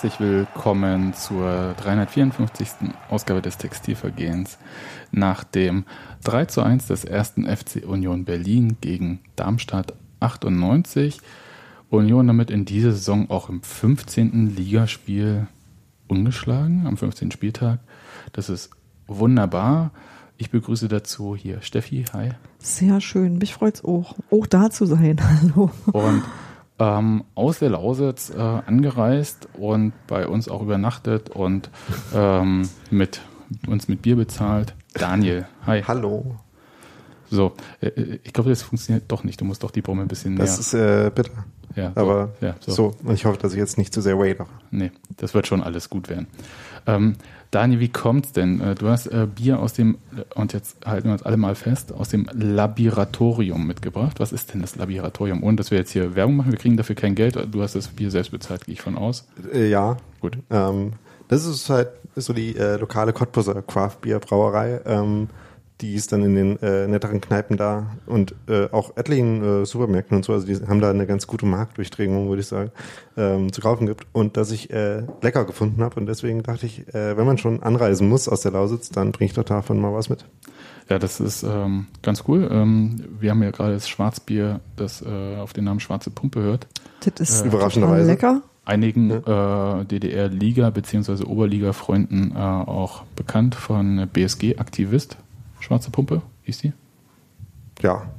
Herzlich willkommen zur 354. Ausgabe des Textilvergehens. Nach dem 3 zu 1 des ersten FC Union Berlin gegen Darmstadt 98. Union damit in dieser Saison auch im 15. Ligaspiel ungeschlagen, am 15. Spieltag. Das ist wunderbar. Ich begrüße dazu hier Steffi. Hi. Sehr schön. Mich freut es auch, auch da zu sein. Hallo. Und ähm, aus der Lausitz äh, angereist und bei uns auch übernachtet und ähm, mit uns mit Bier bezahlt. Daniel, hi. Hallo. So, äh, ich glaube, das funktioniert doch nicht. Du musst doch die Brumme ein bisschen näher. Das ist äh, bitter. Ja, so, Aber ja, so. so. Und ich hoffe, dass ich jetzt nicht zu sehr wader. Nee, das wird schon alles gut werden. Ähm, Daniel, wie kommt's denn? Äh, du hast äh, Bier aus dem, äh, und jetzt halten wir uns alle mal fest, aus dem Laboratorium mitgebracht. Was ist denn das Laboratorium? Ohne dass wir jetzt hier Werbung machen, wir kriegen dafür kein Geld. Du hast das Bier selbst bezahlt, gehe ich von aus. Äh, ja. Gut. Ähm, das ist halt so die äh, lokale Cottbuser Craft Beer Brauerei. Ähm, die ist dann in den äh, netteren Kneipen da und äh, auch etlichen äh, Supermärkten und so, also die haben da eine ganz gute Marktdurchdringung, würde ich sagen, ähm, zu kaufen gibt und dass ich äh, lecker gefunden habe und deswegen dachte ich, äh, wenn man schon anreisen muss aus der Lausitz, dann bringe ich doch davon mal was mit. Ja, das ist ähm, ganz cool. Ähm, wir haben ja gerade das Schwarzbier, das äh, auf den Namen Schwarze Pumpe hört. Das ist äh, überraschenderweise lecker. Einigen ja. äh, DDR-Liga- bzw. Oberliga-Freunden äh, auch bekannt von BSG-Aktivist Schwarze Pumpe, hieß die? Ja,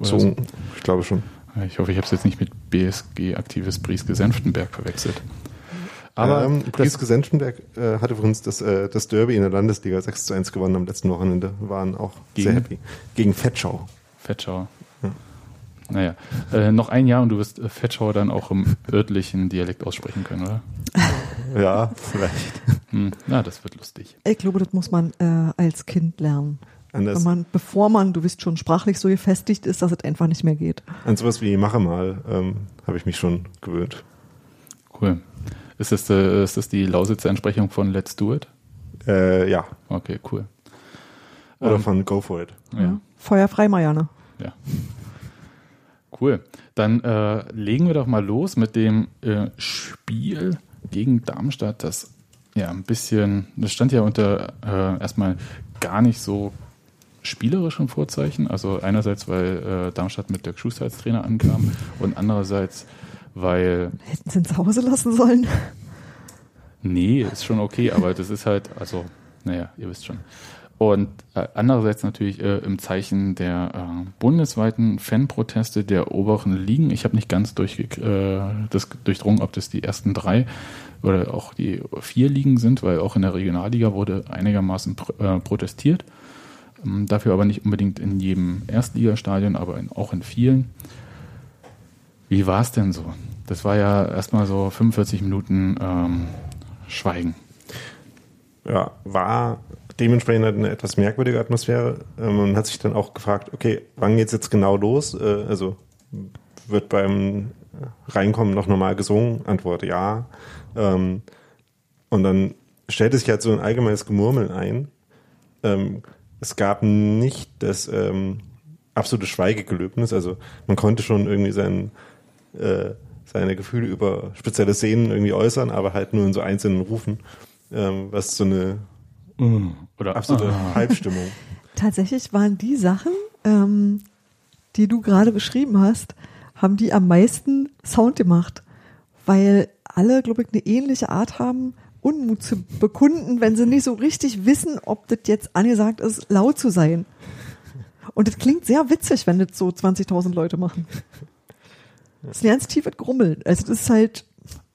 so, so, ich glaube schon. Ich hoffe, ich habe es jetzt nicht mit BSG-Aktivist Brieske Senftenberg verwechselt. Aber ähm, Brieske Senftenberg äh, hatte für uns das, äh, das Derby in der Landesliga 6 zu 1 gewonnen am letzten Wochenende. Waren auch gegen, sehr happy. Gegen Fettschau. Fettschau. Ja. Naja, äh, noch ein Jahr und du wirst äh, Fettschau dann auch im örtlichen Dialekt aussprechen können, oder? Ja, vielleicht. Hm, na, das wird lustig. Ich glaube, das muss man äh, als Kind lernen. Anders. Wenn man, bevor man, du bist schon sprachlich so gefestigt ist, dass es einfach nicht mehr geht. An sowas wie Mache mal ähm, habe ich mich schon gewöhnt. Cool. Ist das, äh, ist das die Lausitzer Entsprechung von Let's Do It? Äh, ja. Okay, cool. Oder ähm, von Go For It. Ja. Feuerfrei, Marianne. Ja. Cool. Dann äh, legen wir doch mal los mit dem äh, Spiel gegen Darmstadt, das ja ein bisschen, das stand ja unter äh, erstmal gar nicht so spielerischen Vorzeichen. Also einerseits, weil äh, Darmstadt mit Dirk Schuster als Trainer ankam und andererseits, weil. Hätten sie ihn zu Hause lassen sollen? Nee, ist schon okay, aber das ist halt, also, naja, ihr wisst schon. Und äh, andererseits natürlich äh, im Zeichen der äh, bundesweiten Fanproteste der oberen Ligen. Ich habe nicht ganz durch, äh, das durchdrungen, ob das die ersten drei oder auch die vier Ligen sind, weil auch in der Regionalliga wurde einigermaßen pr äh, protestiert. Ähm, dafür aber nicht unbedingt in jedem Erstligastadion, aber in, auch in vielen. Wie war es denn so? Das war ja erstmal so 45 Minuten ähm, Schweigen. Ja, war dementsprechend eine etwas merkwürdige Atmosphäre. Ähm, man hat sich dann auch gefragt, okay, wann geht es jetzt genau los? Äh, also wird beim Reinkommen noch normal gesungen? Antwort ja. Ähm, und dann stellte sich halt so ein allgemeines Gemurmeln ein. Es gab nicht das ähm, absolute Schweigegelöbnis, also man konnte schon irgendwie sein, äh, seine Gefühle über spezielle Szenen irgendwie äußern, aber halt nur in so einzelnen Rufen, ähm, was so eine Mm. Oder absolute ah. Halbstimmung. Tatsächlich waren die Sachen, ähm, die du gerade beschrieben hast, haben die am meisten Sound gemacht, weil alle, glaube ich, eine ähnliche Art haben, Unmut zu bekunden, wenn sie nicht so richtig wissen, ob das jetzt angesagt ist, laut zu sein. Und das klingt sehr witzig, wenn das so 20.000 Leute machen. Das ist ein ganz tiefes Grummeln. Also das ist halt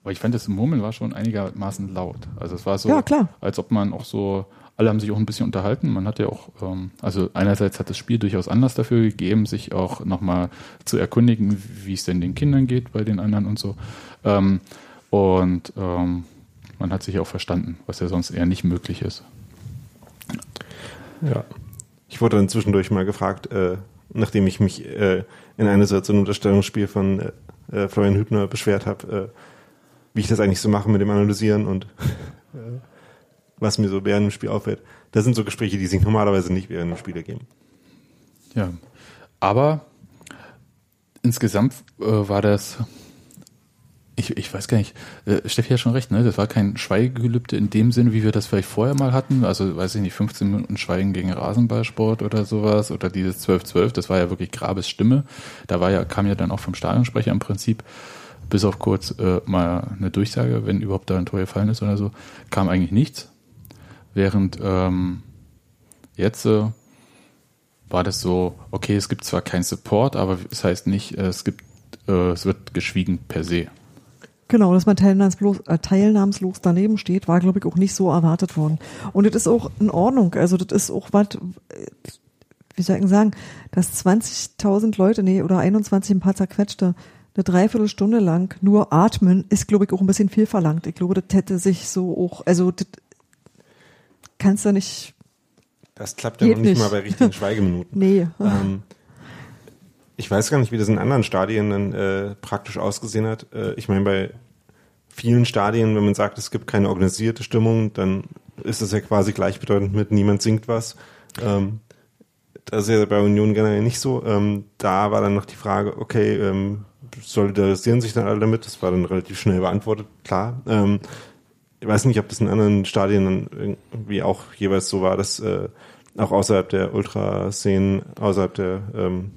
aber ich fand, das Murmeln war schon einigermaßen laut. Also es war so, ja, klar. als ob man auch so, alle haben sich auch ein bisschen unterhalten. Man hat ja auch, ähm, also einerseits hat das Spiel durchaus Anlass dafür gegeben, sich auch nochmal zu erkundigen, wie es denn den Kindern geht bei den anderen und so. Ähm, und ähm, man hat sich auch verstanden, was ja sonst eher nicht möglich ist. Ja. Ich wurde dann zwischendurch mal gefragt, äh, nachdem ich mich äh, in einer Situation unter Stellungsspiel von äh, äh, Florian Hübner beschwert habe, äh, wie ich das eigentlich so mache mit dem Analysieren und äh, was mir so während dem Spiel auffällt. Das sind so Gespräche, die sich normalerweise nicht während dem Spiel ergeben. Ja, aber insgesamt war das ich, ich weiß gar nicht, äh, Steffi hat schon recht, ne? Das war kein Schweigegelübde in dem Sinn, wie wir das vielleicht vorher mal hatten. Also, weiß ich nicht, 15 Minuten Schweigen gegen Rasenballsport oder sowas oder dieses 12-12, das war ja wirklich Grabes Stimme. Da war ja, kam ja dann auch vom Stadionsprecher im Prinzip, bis auf kurz äh, mal eine Durchsage, wenn überhaupt da ein Tor gefallen ist oder so, kam eigentlich nichts. Während ähm, jetzt äh, war das so, okay, es gibt zwar keinen Support, aber es heißt nicht, äh, es gibt, äh, es wird geschwiegen per se. Genau, dass man teilnahmslos, äh, teilnahmslos daneben steht, war, glaube ich, auch nicht so erwartet worden. Und das ist auch in Ordnung. Also das ist auch was, äh, wie soll ich sagen, dass 20.000 Leute, nee, oder 21 ein paar zerquetschte, eine Dreiviertelstunde lang nur atmen, ist, glaube ich, auch ein bisschen viel verlangt. Ich glaube, das hätte sich so auch, also das kannst du nicht. Das klappt ja noch nicht, nicht, mal bei richtigen Schweigeminuten. nee. Ähm, ich weiß gar nicht, wie das in anderen Stadien dann äh, praktisch ausgesehen hat. Äh, ich meine, bei vielen Stadien, wenn man sagt, es gibt keine organisierte Stimmung, dann ist das ja quasi gleichbedeutend mit niemand singt was. Ähm, das ist ja bei Union generell nicht so. Ähm, da war dann noch die Frage, okay, ähm, solidarisieren sich dann alle damit? Das war dann relativ schnell beantwortet, klar. Ähm, ich weiß nicht, ob das in anderen Stadien dann irgendwie auch jeweils so war, dass äh, auch außerhalb der Ultraszenen, außerhalb der ähm,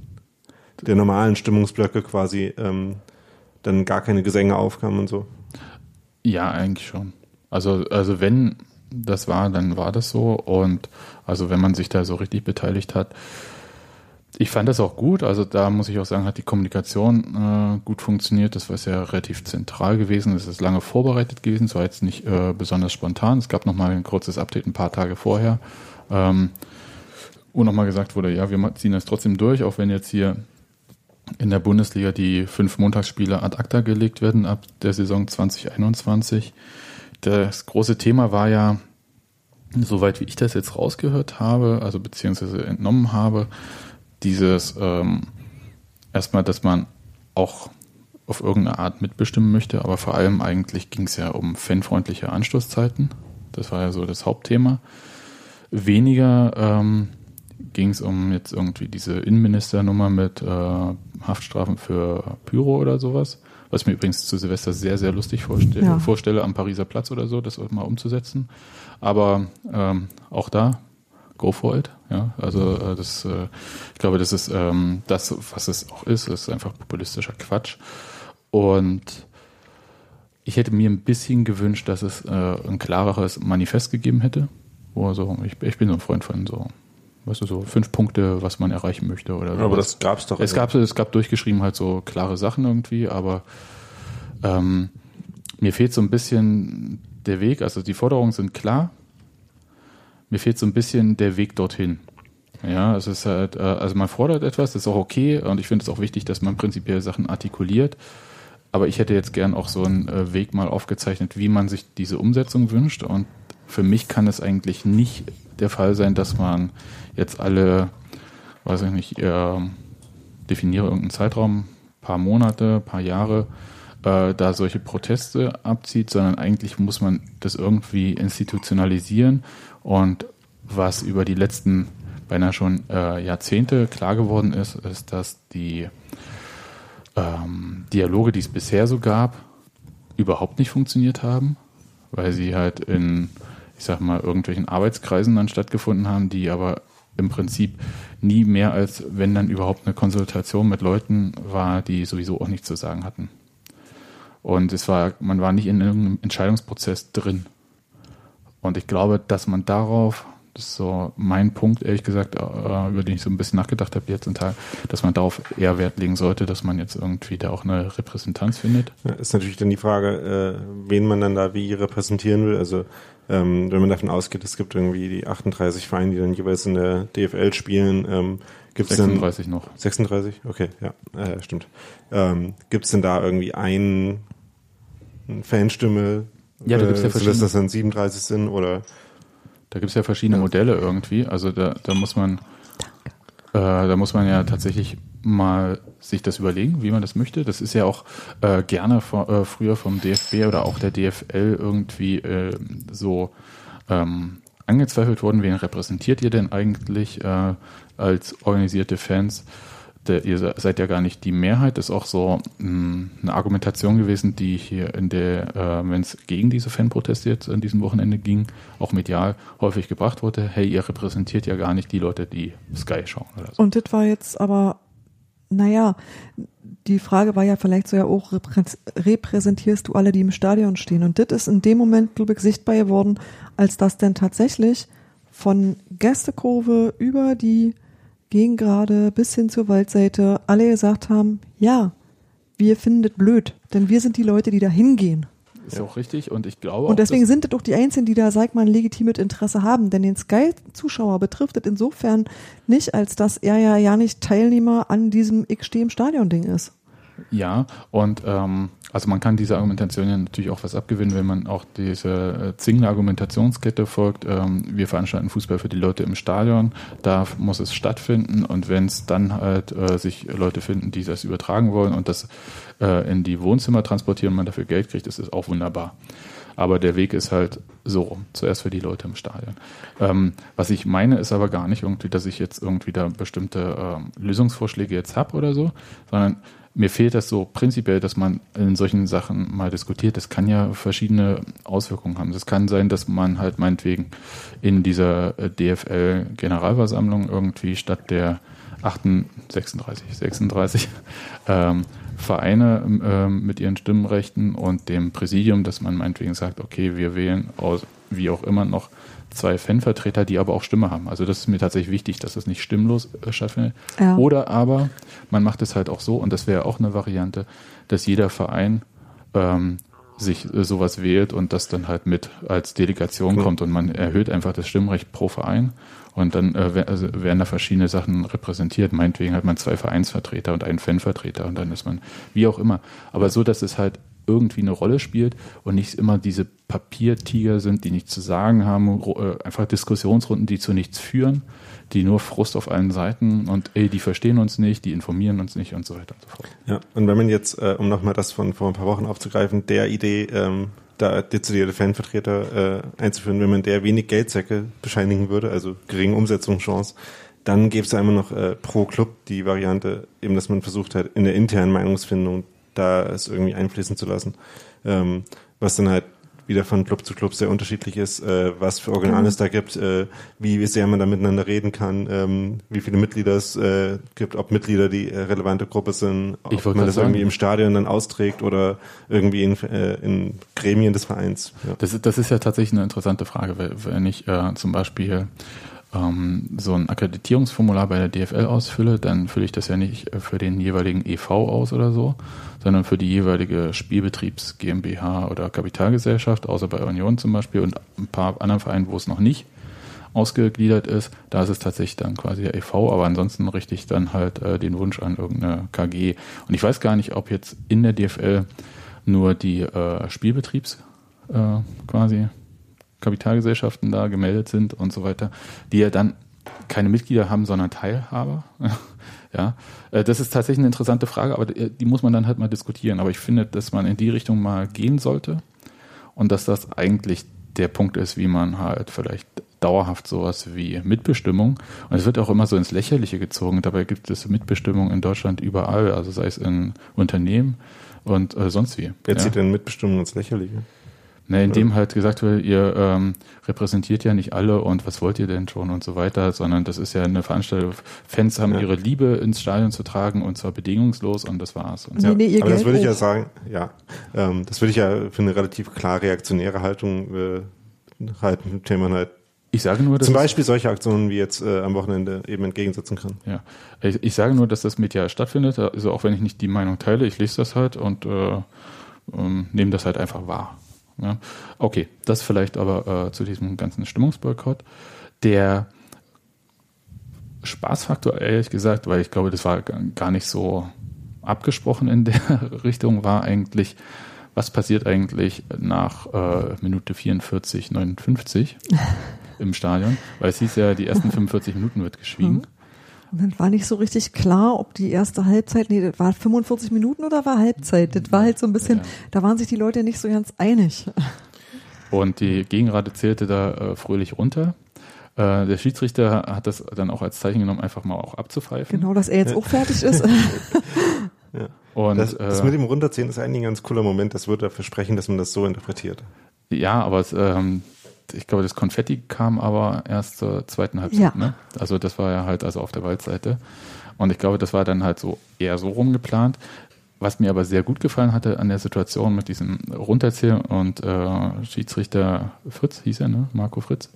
der normalen Stimmungsblöcke quasi ähm, dann gar keine Gesänge aufkamen und so? Ja, eigentlich schon. Also, also wenn das war, dann war das so. Und also wenn man sich da so richtig beteiligt hat, ich fand das auch gut. Also da muss ich auch sagen, hat die Kommunikation äh, gut funktioniert. Das war ja relativ zentral gewesen. Es ist lange vorbereitet gewesen. Es war jetzt nicht äh, besonders spontan. Es gab nochmal ein kurzes Update ein paar Tage vorher. Ähm, wo nochmal gesagt wurde, ja, wir ziehen das trotzdem durch, auch wenn jetzt hier in der Bundesliga die fünf Montagsspiele ad acta gelegt werden ab der Saison 2021. Das große Thema war ja, soweit wie ich das jetzt rausgehört habe, also beziehungsweise entnommen habe, dieses ähm, erstmal, dass man auch auf irgendeine Art mitbestimmen möchte, aber vor allem eigentlich ging es ja um fanfreundliche Anstoßzeiten. Das war ja so das Hauptthema. Weniger ähm, ging es um jetzt irgendwie diese Innenministernummer mit äh, Haftstrafen für Pyro oder sowas. Was ich mir übrigens zu Silvester sehr, sehr lustig vorstelle, ja. vorstelle am Pariser Platz oder so, das mal umzusetzen. Aber ähm, auch da, go for it. Ja, also äh, das, äh, ich glaube, das ist ähm, das, was es auch ist, ist einfach populistischer Quatsch. Und ich hätte mir ein bisschen gewünscht, dass es äh, ein klareres Manifest gegeben hätte. Wo so, ich, ich bin so ein Freund von so weißt du, so fünf Punkte, was man erreichen möchte oder so. Aber das gab's doch. Es gab, es gab durchgeschrieben halt so klare Sachen irgendwie, aber ähm, mir fehlt so ein bisschen der Weg, also die Forderungen sind klar, mir fehlt so ein bisschen der Weg dorthin. Ja, es ist halt, äh, also man fordert etwas, das ist auch okay und ich finde es auch wichtig, dass man prinzipiell Sachen artikuliert. Aber ich hätte jetzt gern auch so einen äh, Weg mal aufgezeichnet, wie man sich diese Umsetzung wünscht. Und für mich kann es eigentlich nicht der Fall sein, dass man jetzt alle, weiß ich nicht, äh, definiere irgendeinen Zeitraum, paar Monate, paar Jahre, äh, da solche Proteste abzieht, sondern eigentlich muss man das irgendwie institutionalisieren und was über die letzten beinahe schon äh, Jahrzehnte klar geworden ist, ist, dass die ähm, Dialoge, die es bisher so gab, überhaupt nicht funktioniert haben, weil sie halt in, ich sag mal, irgendwelchen Arbeitskreisen dann stattgefunden haben, die aber im Prinzip nie mehr als, wenn dann überhaupt eine Konsultation mit Leuten war, die sowieso auch nichts zu sagen hatten. Und es war, man war nicht in irgendeinem Entscheidungsprozess drin. Und ich glaube, dass man darauf, das ist so mein Punkt, ehrlich gesagt, äh, über den ich so ein bisschen nachgedacht habe jetzt Tag, dass man darauf eher Wert legen sollte, dass man jetzt irgendwie da auch eine Repräsentanz findet. Ja, ist natürlich dann die Frage, äh, wen man dann da wie repräsentieren will. Also ähm, wenn man davon ausgeht, es gibt irgendwie die 38 Vereine, die dann jeweils in der DFL spielen, ähm, gibt es 36 dann, noch. 36? Okay, ja, äh, stimmt. Ähm, gibt es denn da irgendwie einen Fanstimme, ja, da gibt's ja äh, sodass das dann 37 sind oder? Da gibt es ja verschiedene ja. Modelle irgendwie. Also da, da muss man äh, da muss man ja tatsächlich mal sich das überlegen, wie man das möchte. Das ist ja auch äh, gerne vor, äh, früher vom DFB oder auch der DFL irgendwie äh, so ähm, angezweifelt worden. Wen repräsentiert ihr denn eigentlich äh, als organisierte Fans? der, ihr seid ja gar nicht die Mehrheit, ist auch so mh, eine Argumentation gewesen, die hier in der, äh, wenn es gegen diese Fanproteste jetzt an diesem Wochenende ging, auch medial häufig gebracht wurde, hey, ihr repräsentiert ja gar nicht die Leute, die Sky schauen oder so. Und das war jetzt aber, naja, die Frage war ja vielleicht so ja auch, repräsentierst du alle, die im Stadion stehen? Und das ist in dem Moment, glaube ich, sichtbar geworden, als das denn tatsächlich von Gästekurve über die Gegengrade bis hin zur Waldseite alle gesagt haben, ja, wir finden das blöd, denn wir sind die Leute, die da hingehen. Ist auch richtig. Und ich glaube Und deswegen sind es doch die Einzigen, die da, sag mal, ein legitimes Interesse haben, denn den Sky-Zuschauer betrifft es insofern nicht, als dass er ja ja nicht Teilnehmer an diesem Ich stehe im Stadion-Ding ist. Ja, und ähm, also man kann diese Argumentation ja natürlich auch was abgewinnen, wenn man auch diese äh, zwingende Argumentationskette folgt. Ähm, wir veranstalten Fußball für die Leute im Stadion, da muss es stattfinden und wenn es dann halt äh, sich Leute finden, die das übertragen wollen und das äh, in die Wohnzimmer transportieren und man dafür Geld kriegt, ist es auch wunderbar. Aber der Weg ist halt so rum. Zuerst für die Leute im Stadion. Ähm, was ich meine, ist aber gar nicht irgendwie, dass ich jetzt irgendwie da bestimmte ähm, Lösungsvorschläge jetzt habe oder so, sondern mir fehlt das so prinzipiell, dass man in solchen Sachen mal diskutiert. Das kann ja verschiedene Auswirkungen haben. Es kann sein, dass man halt meinetwegen in dieser äh, DFL-Generalversammlung irgendwie statt der 36, 36 ähm, Vereine ähm, mit ihren Stimmrechten und dem Präsidium, dass man meinetwegen sagt, okay, wir wählen aus wie auch immer noch zwei Fanvertreter, die aber auch Stimme haben. Also das ist mir tatsächlich wichtig, dass es nicht stimmlos äh, stattfindet. Ja. Oder aber man macht es halt auch so, und das wäre auch eine Variante, dass jeder Verein ähm, sich äh, sowas wählt und das dann halt mit als Delegation cool. kommt und man erhöht einfach das Stimmrecht pro Verein und dann äh, also werden da verschiedene Sachen repräsentiert. Meinetwegen hat man zwei Vereinsvertreter und einen Fanvertreter und dann ist man wie auch immer. Aber so, dass es halt irgendwie eine Rolle spielt und nicht immer diese Papiertiger sind, die nichts zu sagen haben, äh, einfach Diskussionsrunden, die zu nichts führen, die nur Frust auf allen Seiten und ey, die verstehen uns nicht, die informieren uns nicht und so weiter und so fort. Ja, und wenn man jetzt, äh, um nochmal das von vor ein paar Wochen aufzugreifen, der Idee, ähm, da dezidierte Fanvertreter äh, einzuführen, wenn man der wenig Geldsäcke bescheinigen würde, also geringe Umsetzungschance, dann gäbe es immer noch äh, pro Club die Variante, eben, dass man versucht hat, in der internen Meinungsfindung da es irgendwie einfließen zu lassen. Ähm, was dann halt wieder von Club zu Club sehr unterschiedlich ist, äh, was für Organe mhm. es da gibt, äh, wie sehr man da miteinander reden kann, ähm, wie viele Mitglieder es äh, gibt, ob Mitglieder die äh, relevante Gruppe sind, ob man das sagen. irgendwie im Stadion dann austrägt oder irgendwie in, äh, in Gremien des Vereins. Ja. Das, ist, das ist ja tatsächlich eine interessante Frage, wenn ich äh, zum Beispiel ähm, so ein Akkreditierungsformular bei der DFL ausfülle, dann fülle ich das ja nicht für den jeweiligen EV aus oder so, sondern für die jeweilige Spielbetriebs GmbH oder Kapitalgesellschaft, außer bei Union zum Beispiel und ein paar anderen Vereinen, wo es noch nicht ausgegliedert ist, da ist es tatsächlich dann quasi der EV, aber ansonsten richte ich dann halt äh, den Wunsch an irgendeine KG. Und ich weiß gar nicht, ob jetzt in der DFL nur die äh, Spielbetriebs äh, quasi Kapitalgesellschaften da gemeldet sind und so weiter, die ja dann keine Mitglieder haben, sondern Teilhaber. Ja, äh, das ist tatsächlich eine interessante Frage, aber die muss man dann halt mal diskutieren. Aber ich finde, dass man in die Richtung mal gehen sollte und dass das eigentlich der Punkt ist, wie man halt vielleicht dauerhaft sowas wie Mitbestimmung. Und es wird auch immer so ins Lächerliche gezogen. Dabei gibt es Mitbestimmung in Deutschland überall, also sei es in Unternehmen und äh, sonst wie. Wer zieht ja. denn Mitbestimmung ins Lächerliche? Ne, indem halt gesagt wird, ihr ähm, repräsentiert ja nicht alle und was wollt ihr denn schon und so weiter, sondern das ist ja eine Veranstaltung. Fans haben ja. ihre Liebe ins Stadion zu tragen und zwar bedingungslos und das war's. Und nee, nee, aber das würde ich ja sagen, ja, ähm, das würde ich ja für eine relativ klar reaktionäre Haltung äh, halten, man halt ich sage nur, dass zum Beispiel solche Aktionen wie jetzt äh, am Wochenende eben entgegensetzen kann. Ja, ich, ich sage nur, dass das medial stattfindet. Also auch wenn ich nicht die Meinung teile, ich lese das halt und äh, ähm, nehme das halt einfach wahr. Ja. Okay, das vielleicht aber äh, zu diesem ganzen Stimmungsboykott. Der Spaßfaktor, ehrlich gesagt, weil ich glaube, das war gar nicht so abgesprochen in der Richtung, war eigentlich, was passiert eigentlich nach äh, Minute 44, 59 im Stadion? Weil es hieß ja, die ersten 45 Minuten wird geschwiegen. Mhm. Und dann war nicht so richtig klar, ob die erste Halbzeit, nee, das war 45 Minuten oder war Halbzeit. Das war halt so ein bisschen, ja. da waren sich die Leute nicht so ganz einig. Und die Gegenrate zählte da äh, fröhlich runter. Äh, der Schiedsrichter hat das dann auch als Zeichen genommen, einfach mal auch abzupfeifen. Genau, dass er jetzt auch fertig ist. Ja. Und, das, das äh, mit dem Runterziehen ist eigentlich ein ganz cooler Moment. Das würde dafür sprechen, dass man das so interpretiert. Ja, aber es, ähm, ich glaube, das Konfetti kam aber erst zur zweiten Halbzeit. Ja. Ne? Also das war ja halt also auf der Waldseite. Und ich glaube, das war dann halt so eher so rumgeplant. Was mir aber sehr gut gefallen hatte an der Situation mit diesem Runterzählen und äh, Schiedsrichter Fritz hieß er, ne? Marco Fritz,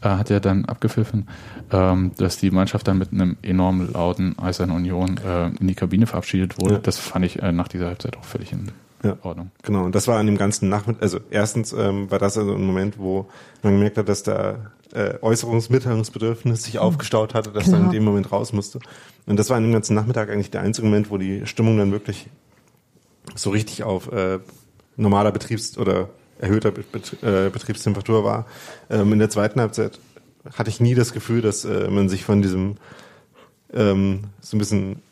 äh, hat ja dann abgepfiffen, ähm, dass die Mannschaft dann mit einem enorm lauten Eisern Union äh, in die Kabine verabschiedet wurde. Ja. Das fand ich äh, nach dieser Halbzeit auch völlig in Ja. Ordnung. Genau, und das war an dem ganzen Nachmittag, also erstens ähm, war das also ein Moment, wo man gemerkt hat, dass da äh, Äußerungsmitteilungsbedürfnis sich aufgestaut hatte, dass Klar. dann in dem Moment raus musste. Und das war an dem ganzen Nachmittag eigentlich der einzige Moment, wo die Stimmung dann wirklich so richtig auf äh, normaler Betriebs- oder erhöhter Bet äh, Betriebstemperatur war. Ähm, in der zweiten Halbzeit hatte ich nie das Gefühl, dass äh, man sich von diesem ähm, so ein bisschen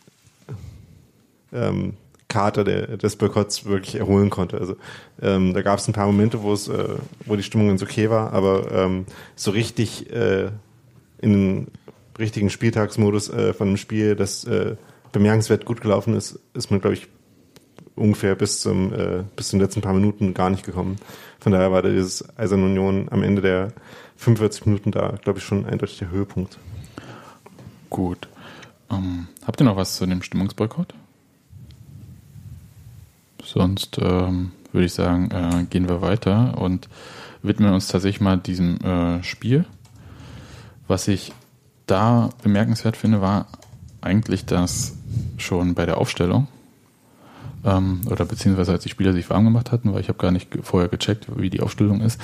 ähm, Kater der, des Boykotts wirklich erholen konnte. Also ähm, da gab es ein paar Momente, wo es, äh, wo die Stimmung ganz okay war, aber ähm, so richtig äh, in den richtigen Spieltagsmodus äh, von einem Spiel, das äh, bemerkenswert gut gelaufen ist, ist man, glaube ich, ungefähr bis zum äh, bis zu den letzten paar Minuten gar nicht gekommen. Von daher war dieses Eisern Union am Ende der 45 Minuten da, glaube ich, schon eindeutig der Höhepunkt. Gut. Ähm, habt ihr noch was zu dem Stimmungsboykott? Sonst ähm, würde ich sagen, äh, gehen wir weiter und widmen uns tatsächlich mal diesem äh, Spiel. Was ich da bemerkenswert finde, war eigentlich, dass schon bei der Aufstellung ähm, oder beziehungsweise als die Spieler sich warm gemacht hatten, weil ich habe gar nicht vorher gecheckt, wie die Aufstellung ist,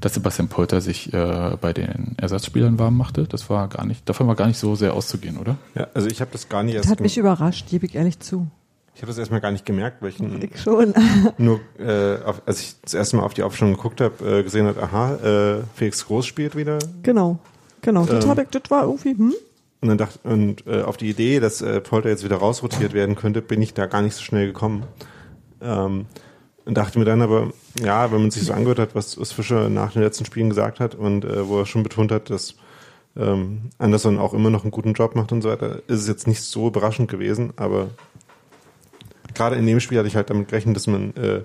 dass Sebastian Polter sich äh, bei den Ersatzspielern warm machte. Das war gar nicht, davon war gar nicht so sehr auszugehen, oder? Ja, also ich habe das gar nicht Das erst hat mich überrascht, gebe ich ehrlich zu. Ich habe das erstmal gar nicht gemerkt, weil ich schon. nur äh, auf, als ich das erste Mal auf die Aufstellung geguckt habe, äh, gesehen hat, aha, äh, Felix Groß spielt wieder. genau. Genau. Das, Ähm. ich, das war irgendwie, hm? Und dann dachte und äh, auf die Idee, dass äh, Polter jetzt wieder rausrotiert werden könnte, bin ich da gar nicht so schnell gekommen. Ähm, und dachte mir dann aber, ja, wenn man sich so angehört hat, was, was Fischer nach den letzten Spielen gesagt hat und äh, wo er schon betont hat, dass ähm, Anderson auch immer noch einen guten Job macht und so weiter, ist es jetzt nicht so überraschend gewesen, aber gerade in dem Spiel hatte ich halt damit gerechnet, dass man äh,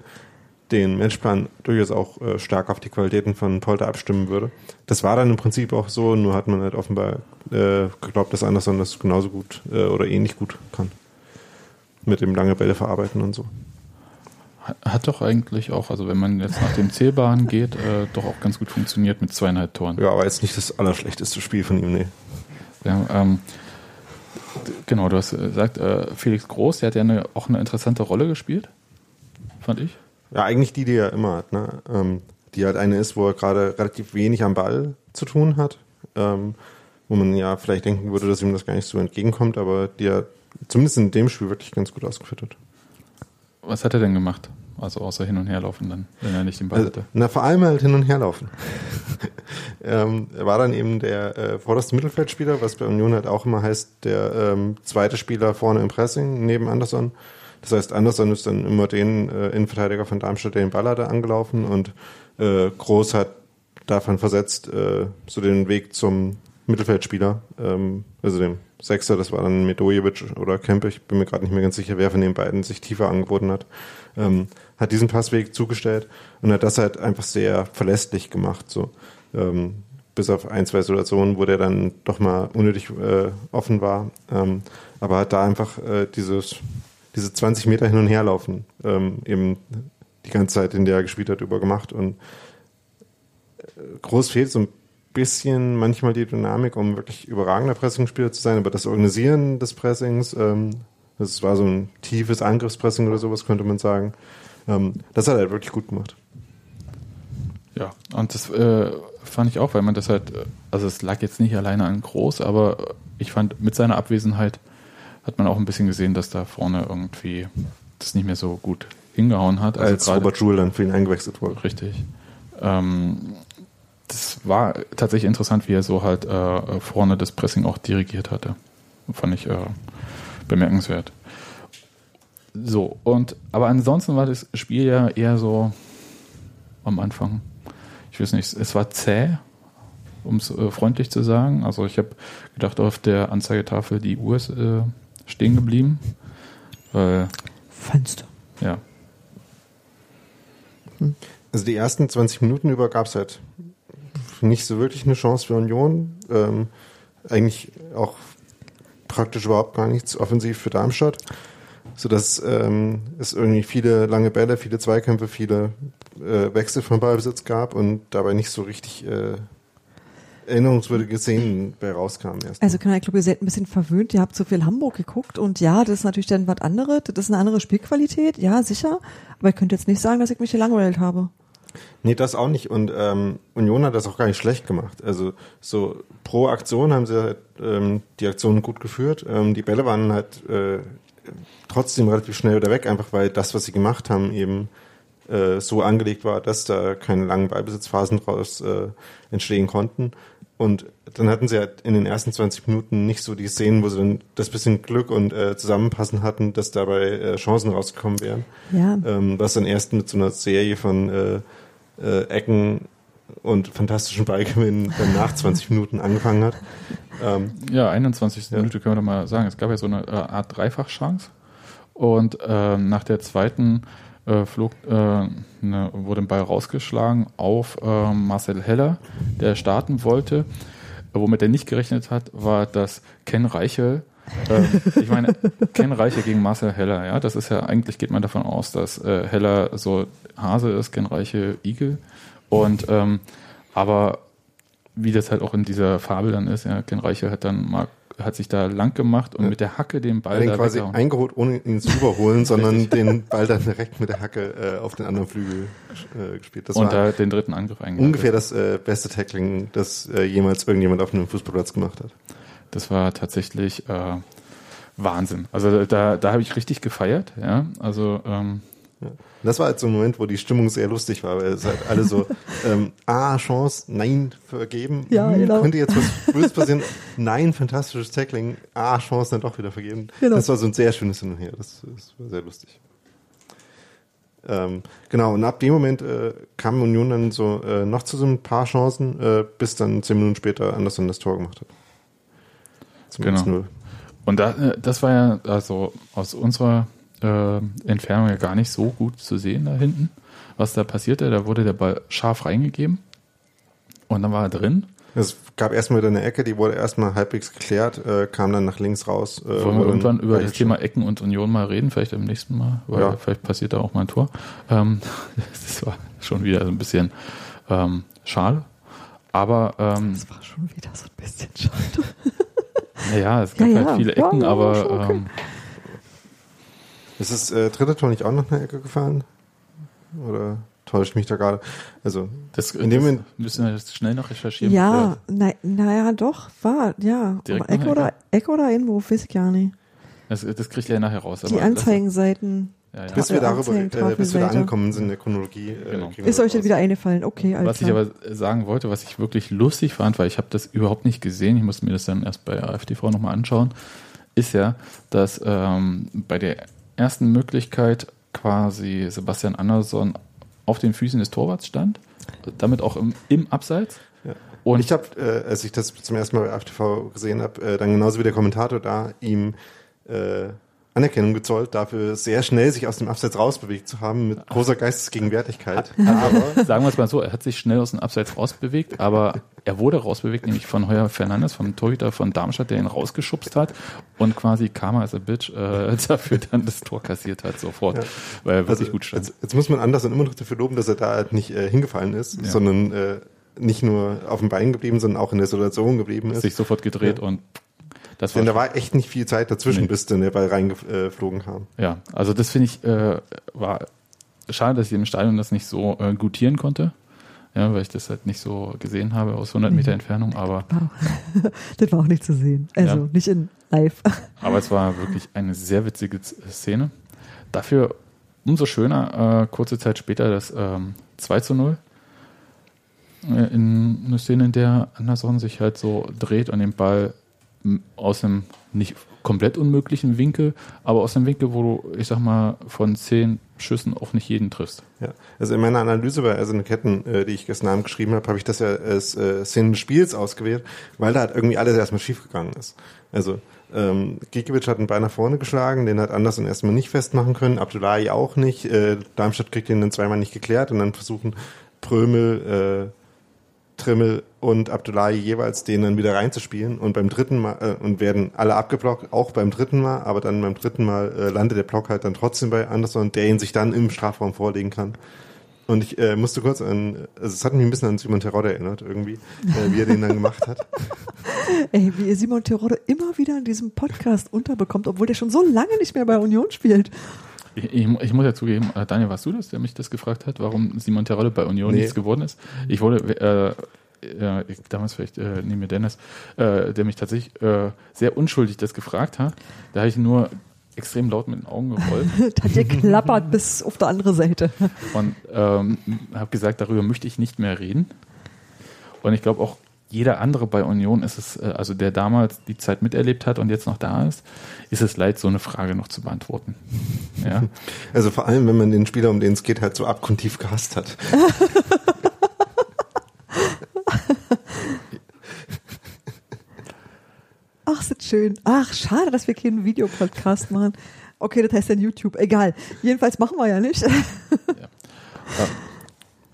den Matchplan durchaus auch äh, stark auf die Qualitäten von Polter abstimmen würde. Das war dann im Prinzip auch so, nur hat man halt offenbar äh, geglaubt, dass Anderson das genauso gut äh, oder ähnlich gut kann. Mit dem lange Bälle verarbeiten und so. Hat- doch eigentlich auch, also wenn man jetzt nach dem Zählbaren geht, äh, doch auch ganz gut funktioniert mit zweieinhalb Toren. Ja, aber jetzt nicht das allerschlechteste Spiel von ihm, nee. Ja, ähm, genau, du hast gesagt, äh, Felix Groß, der hat ja eine, auch eine interessante Rolle gespielt, fand ich. Ja, eigentlich die, die er immer hat, ne? Ähm, die halt eine ist, wo er gerade relativ wenig am Ball zu tun hat. Ähm, wo man ja vielleicht denken würde, dass ihm das gar nicht so entgegenkommt, aber die er zumindest in dem Spiel wirklich ganz gut ausgeführt hat. Was hat er denn gemacht? Also außer hin und her laufen dann, wenn er nicht den Ball Also, hatte. na, vor allem halt hin und her laufen. ähm, er war dann eben der äh, vorderste Mittelfeldspieler, was bei Union halt auch immer heißt, der ähm, zweite Spieler vorne im Pressing neben Anderson. Das heißt, Anderson ist dann immer den äh, Innenverteidiger von Darmstadt, der den Ball hatte, angelaufen und äh, Groß hat davon versetzt, äh, so den Weg zum Mittelfeldspieler, ähm, also dem Sechster, das war dann Medojevic oder Kempe, ich bin mir gerade nicht mehr ganz sicher, wer von den beiden sich tiefer angeboten hat, ähm, hat diesen Passweg zugestellt und hat das halt einfach sehr verlässlich gemacht, so. Ähm, bis auf ein, zwei Situationen, wo der dann doch mal unnötig äh, offen war, ähm, aber hat da einfach äh, dieses, diese 20 Meter hin und her laufen, ähm, eben die ganze Zeit, in der er gespielt hat, über gemacht und groß fehlt so ein bisschen manchmal die Dynamik, um wirklich überragender Pressingspieler zu sein, aber das Organisieren des Pressings, ähm, das war so ein tiefes Angriffspressing oder sowas, könnte man sagen. Ähm, das hat er halt wirklich gut gemacht. Ja, und das äh, fand ich auch, weil man das halt, also es lag jetzt nicht alleine an Groß, aber ich fand, mit seiner Abwesenheit hat man auch ein bisschen gesehen, dass da vorne irgendwie das nicht mehr so gut hingehauen hat. Also Als Robert Joule dann für ihn eingewechselt wurde. Richtig. Ähm, das war tatsächlich interessant, wie er so halt äh, vorne das Pressing auch dirigiert hatte. Fand ich äh, bemerkenswert. So, und aber ansonsten war das Spiel ja eher so am Anfang. Ich weiß nicht, es war zäh. um es äh, freundlich zu sagen. Also ich habe gedacht, auf der Anzeigetafel die Uhr ist äh, stehen geblieben. Weil, Fandst du? ja, Also die ersten 20 Minuten über gab es halt nicht so wirklich eine Chance für Union. Ähm, eigentlich auch praktisch überhaupt gar nichts offensiv für Darmstadt. Sodass ähm, es irgendwie viele lange Bälle, viele Zweikämpfe, viele äh, Wechsel von Ballbesitz gab und dabei nicht so richtig äh, erinnerungswürdige Szenen bei rauskamen erst. Also kann ich glaube, ihr seid ein bisschen verwöhnt. Ihr habt so viel Hamburg geguckt und ja, das ist natürlich dann was anderes. Das ist eine andere Spielqualität, ja, sicher. Aber ich könnte jetzt nicht sagen, dass ich mich gelangweilt habe. Nee, das auch nicht. Und ähm, Union hat das auch gar nicht schlecht gemacht. Also so pro Aktion haben sie halt, ähm, die Aktionen gut geführt. Ähm, die Bälle waren halt äh, trotzdem relativ schnell wieder weg, einfach weil das, was sie gemacht haben, eben äh, so angelegt war, dass da keine langen Ballbesitzphasen draus äh, entstehen konnten. Und dann hatten sie halt in den ersten 20 Minuten nicht so die Szenen, wo sie dann das bisschen Glück und äh, Zusammenpassen hatten, dass dabei äh, Chancen rausgekommen wären. Ja. Ähm, was dann erst mit so einer Serie von äh, äh, Ecken und fantastischen Ballgewinnen dann nach 20 Minuten angefangen hat. Ähm, Ja, 21. Ja. Minute können wir doch mal sagen. Es gab ja so eine äh, Art Dreifachchance. Und ähm, nach der zweiten äh, flog, äh, ne, wurde ein Ball rausgeschlagen auf äh, Marcel Heller, der starten wollte. Womit er nicht gerechnet hat, war, dass Ken Reichel, äh, ich meine, Ken Reichel gegen Marcel Heller, ja, das ist ja, eigentlich geht man davon aus, dass äh, Heller so Hase ist, Ken Reichel Igel. Und ähm, aber wie das halt auch in dieser Fabel dann ist, ja, Ken Reichel hat dann mal hat sich da lang gemacht und Ja. mit der Hacke den Ball den da quasi weggehauen. eingeholt, ohne ihn zu überholen, sondern den Ball dann direkt mit der Hacke äh, auf den anderen Flügel äh, gespielt. Das und da den dritten Angriff eingeleitet. ungefähr das äh, beste Tackling, das äh, jemals irgendjemand auf einem Fußballplatz gemacht hat. Das war tatsächlich äh, Wahnsinn. Also da, da habe ich richtig gefeiert, ja. Also ähm. Das war halt so ein Moment, wo die Stimmung sehr lustig war, weil es halt alle so, ähm, ah, Chance, nein, vergeben. Ja, Hm, genau. Könnte jetzt was Böses passieren? Nein, fantastisches Tackling. Ah, Chance dann doch wieder vergeben. Genau. Das war so ein sehr schönes Hin und Her. Das, das war sehr lustig. Ähm, genau, und ab dem Moment äh, kam Union dann so äh, noch zu so ein paar Chancen, äh, bis dann zehn Minuten später Anderson das Tor gemacht hat. Zum Genau. 1-0. und da, äh, das war ja also aus unserer äh, Entfernung ja gar nicht so gut zu sehen da hinten, was da passierte. Da wurde der Ball scharf reingegeben und dann war er drin. Es gab erstmal wieder eine Ecke, die wurde erstmal halbwegs geklärt, äh, kam dann nach links raus. Äh, Wollen wir irgendwann über das Thema Ecken und Union mal reden, vielleicht im nächsten Mal, weil Ja. vielleicht passiert da auch mal ein Tor. Ähm, das war schon wieder so ein bisschen ähm, schade. Aber ähm, Das war schon wieder so ein bisschen schade. Naja, es gab Ja, halt ja. viele Ja, Ecken, ja, aber okay. ähm, Ist das äh, dritte Tor nicht auch noch eine Ecke gefallen? Oder täuscht mich da gerade? Also, das, In dem das Moment- müssen wir jetzt schnell noch recherchieren. Ja, na, naja, doch, war, ja. Direkt Aber Eck nach oder, Ecke? Eck oder Inwurf, weiß ich gar nicht. Das, das kriegt ihr nachher raus. Die Anzeigenseiten. Ja, ja. bis wir darüber, äh, bis wir da angekommen sind in der Chronologie. Äh, Genau. Ist euch jetzt wieder eingefallen? Okay, alles Was ich aber sagen wollte, was ich wirklich lustig fand, weil ich habe das überhaupt nicht gesehen, ich musste mir das dann erst bei AfTV nochmal anschauen, ist ja, dass ähm, bei der ersten Möglichkeit quasi Sebastian Andersson auf den Füßen des Torwarts stand, damit auch im, im Abseits. Ja. Und Und ich habe, äh, als ich das zum ersten Mal bei AfTV gesehen habe, äh, dann genauso wie der Kommentator da ihm äh, Anerkennung gezollt, dafür sehr schnell sich aus dem Abseits rausbewegt zu haben, mit großer Geistesgegenwärtigkeit. Aber sagen wir es mal so, er hat sich schnell aus dem Abseits rausbewegt, aber er wurde rausbewegt, nämlich von Heuer Fernandes, vom Torhüter von Darmstadt, der ihn rausgeschubst hat und quasi Karma as a Bitch äh, dafür dann das Tor kassiert hat sofort, Ja. weil er wirklich also, gut stand. Jetzt, jetzt muss man Anderson immer noch dafür loben, dass er da halt nicht äh, hingefallen ist, Ja. sondern äh, nicht nur auf dem Bein geblieben, sondern auch in der Situation geblieben ist. sich sofort gedreht Ja. und das war, Denn da war echt nicht viel Zeit dazwischen, Nee. bis dann der Ball reingeflogen kam. ja, also das finde ich äh, war schade, dass ich im Stadion das nicht so äh, gutieren konnte, ja, weil ich das halt nicht so gesehen habe aus 100 Meter Entfernung, aber das war auch nicht zu sehen. Also Ja. nicht in live. Aber es war wirklich eine sehr witzige Szene. Dafür umso schöner, äh, kurze Zeit später das ähm, 2 zu 0. Äh, in eine Szene, in der Anderson sich halt so dreht und den Ball aus einem nicht komplett unmöglichen Winkel, aber aus einem Winkel, wo du, ich sag mal, von 10, Schüssen auch nicht jeden triffst. Ja, also in meiner Analyse bei Eiserne Ketten, äh, die ich gestern Abend geschrieben habe, habe ich das ja als äh, Szenen des Spiels ausgewählt, weil da halt irgendwie alles erstmal schiefgegangen ist. Also ähm, Gikiewicz hat einen Ball nach vorne geschlagen, den hat Andersen erstmal nicht festmachen können, Abdullahi auch nicht. Äh, Darmstadt kriegt ihn dann zweimal nicht geklärt und dann versuchen Prömel, äh, Trimmel und Abdullahi jeweils den dann wieder reinzuspielen und beim dritten Mal äh, und werden alle abgeblockt, auch beim dritten Mal, aber dann beim dritten Mal äh, landet der Block halt dann trotzdem bei Anderson, der ihn sich dann im Strafraum vorlegen kann. Und ich äh, musste kurz an, also es hat mich ein bisschen an Simon Terodde erinnert, irgendwie, äh, wie er den dann gemacht hat. Ey, wie ihr Simon Terodde immer wieder in diesem Podcast unterbekommt, obwohl der schon so lange nicht mehr bei Union spielt. Ich, ich, ich muss ja zugeben, äh, Daniel, warst du das, der mich das gefragt hat, warum Simon Terodde bei Union Nee. nichts geworden ist? Ich wurde, äh, ja, ich, damals vielleicht äh, neben mir Dennis, äh, der mich tatsächlich äh, sehr unschuldig das gefragt hat. Da habe ich nur extrem laut mit den Augen gerollt Das hat geklappert bis auf der andere Seite. und ähm, habe gesagt, darüber möchte ich nicht mehr reden. Und ich glaube auch jeder andere bei Union ist es, äh, also der damals die Zeit miterlebt hat und jetzt noch da ist, ist es leid, so eine Frage noch zu beantworten. Ja. Also vor allem, wenn man den Spieler, um den es geht, halt so abgrundtief gehasst hat. Ach, ist das schön. Ach, schade, dass wir keinen Videopodcast machen. Okay, das heißt dann YouTube. Egal. Jedenfalls machen wir ja nicht.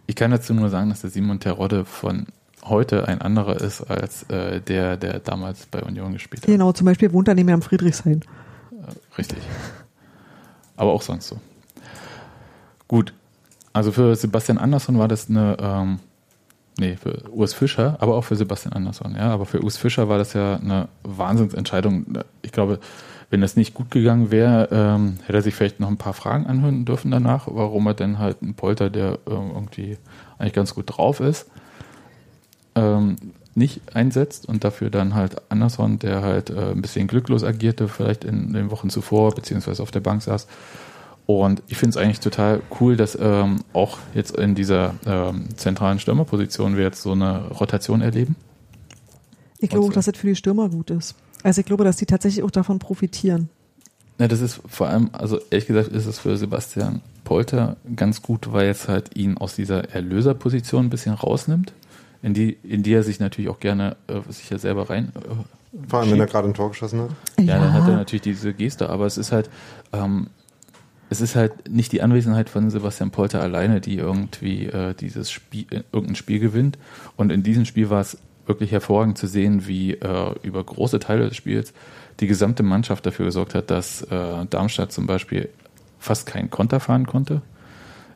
Ich kann dazu nur sagen, dass der Simon Terodde von heute ein anderer ist als äh, der, der damals bei Union gespielt hat. genau, zum Beispiel wohnt er mir am Friedrichshain. Richtig. Aber auch sonst so. Gut. Also für Sebastian Andersson war das eine, ähm, nee, für Urs Fischer, aber auch für Sebastian Andersson, ja. Aber für Urs Fischer war das ja eine Wahnsinnsentscheidung. Ich glaube, wenn das nicht gut gegangen wäre, ähm, hätte er sich vielleicht noch ein paar Fragen anhören dürfen danach, warum er denn halt einen Polter, der ähm, irgendwie eigentlich ganz gut drauf ist, ähm, nicht einsetzt und dafür dann halt Anderson, der halt äh, ein bisschen glücklos agierte, vielleicht in den Wochen zuvor, beziehungsweise auf der Bank saß. Und ich finde es eigentlich total cool, dass ähm, auch jetzt in dieser ähm, zentralen Stürmerposition wir jetzt so eine Rotation erleben. Ich glaube auch, Und so. dass das für die Stürmer gut ist. Also ich glaube, dass die tatsächlich auch davon profitieren. Ja, das ist vor allem, also ehrlich gesagt, ist es für Sebastian Polter ganz gut, weil es halt ihn aus dieser Erlöserposition ein bisschen rausnimmt, in die, in die er sich natürlich auch gerne äh, sich ja selber rein. Äh, Vor allem, wenn er gerade ein Tor geschossen hat. Ja, dann hat er natürlich diese Geste, aber es ist halt, ähm, es ist halt nicht die Anwesenheit von Sebastian Polter alleine, die irgendwie äh, dieses Spiel, äh, irgendein Spiel gewinnt. Und in diesem Spiel war es wirklich hervorragend zu sehen, wie äh, über große Teile des Spiels die gesamte Mannschaft dafür gesorgt hat, dass äh, Darmstadt zum Beispiel fast keinen Konter fahren konnte,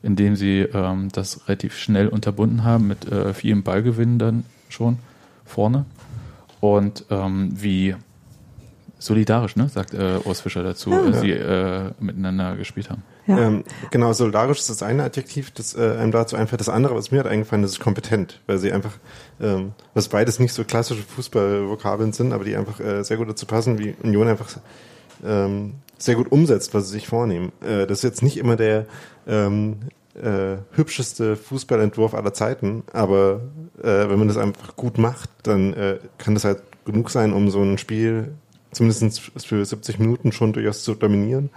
indem sie ähm, das relativ schnell unterbunden haben mit äh, vielem Ballgewinn dann schon vorne. Und ähm, wie solidarisch, ne, sagt äh, Urs Fischer dazu, Ja. äh, sie äh, miteinander gespielt haben. Ja. Ähm, genau, solidarisch ist das eine Adjektiv, das äh, einem dazu einfällt. Das andere, was mir hat eingefallen, das ist kompetent, weil sie einfach, ähm, was beides nicht so klassische Fußballvokabeln sind, aber die einfach äh, sehr gut dazu passen, wie Union einfach ähm, sehr gut umsetzt, was sie sich vornehmen. Äh, das ist jetzt nicht immer der ähm, äh, hübscheste Fußballentwurf aller Zeiten, aber äh, wenn man das einfach gut macht, dann äh, kann das halt genug sein, um so ein Spiel zumindest für 70 Minuten schon durchaus zu dominieren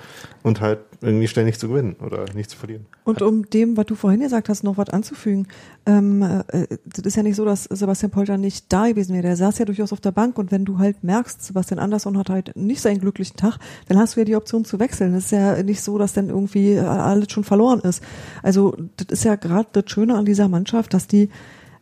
und halt irgendwie ständig zu gewinnen oder nicht zu verlieren. Und um dem, was du vorhin gesagt hast, noch was anzufügen, ähm, äh, das ist ja nicht so, dass Sebastian Polter nicht da gewesen wäre. Der saß ja durchaus auf der Bank und wenn du halt merkst, Sebastian Andersson hat halt nicht seinen glücklichen Tag, dann hast du ja die Option zu wechseln. Es ist ja nicht so, dass dann irgendwie alles schon verloren ist. Also das ist ja gerade das Schöne an dieser Mannschaft, dass die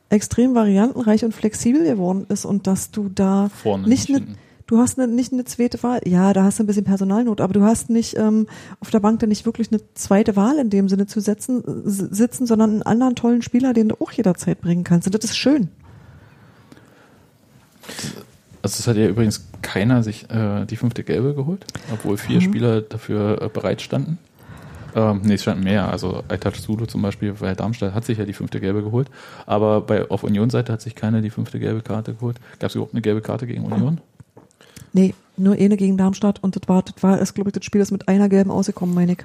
extrem variantenreich und flexibel geworden ist und dass du da Vorne nicht nicht eine. Du hast eine, nicht eine zweite Wahl. Ja, da hast du ein bisschen Personalnot, aber du hast nicht ähm, auf der Bank dann nicht wirklich eine zweite Wahl in dem Sinne zu setzen, sitzen, sondern einen anderen tollen Spieler, den du auch jederzeit bringen kannst. Und das ist schön. Also es hat ja übrigens keiner sich äh, die fünfte Gelbe geholt, obwohl vier Mhm. Spieler dafür äh, bereit standen. Ähm, nee, es standen mehr. Also Aitat Sulu zum Beispiel bei Darmstadt hat sich ja die fünfte Gelbe geholt. Aber bei, auf Union-Seite hat sich keiner die fünfte gelbe Karte geholt. Gab es überhaupt eine gelbe Karte gegen Union? Nee, nur eine gegen Darmstadt und das war, das war, ist, glaube ich, das Spiel ist mit einer gelben ausgekommen, meine ich.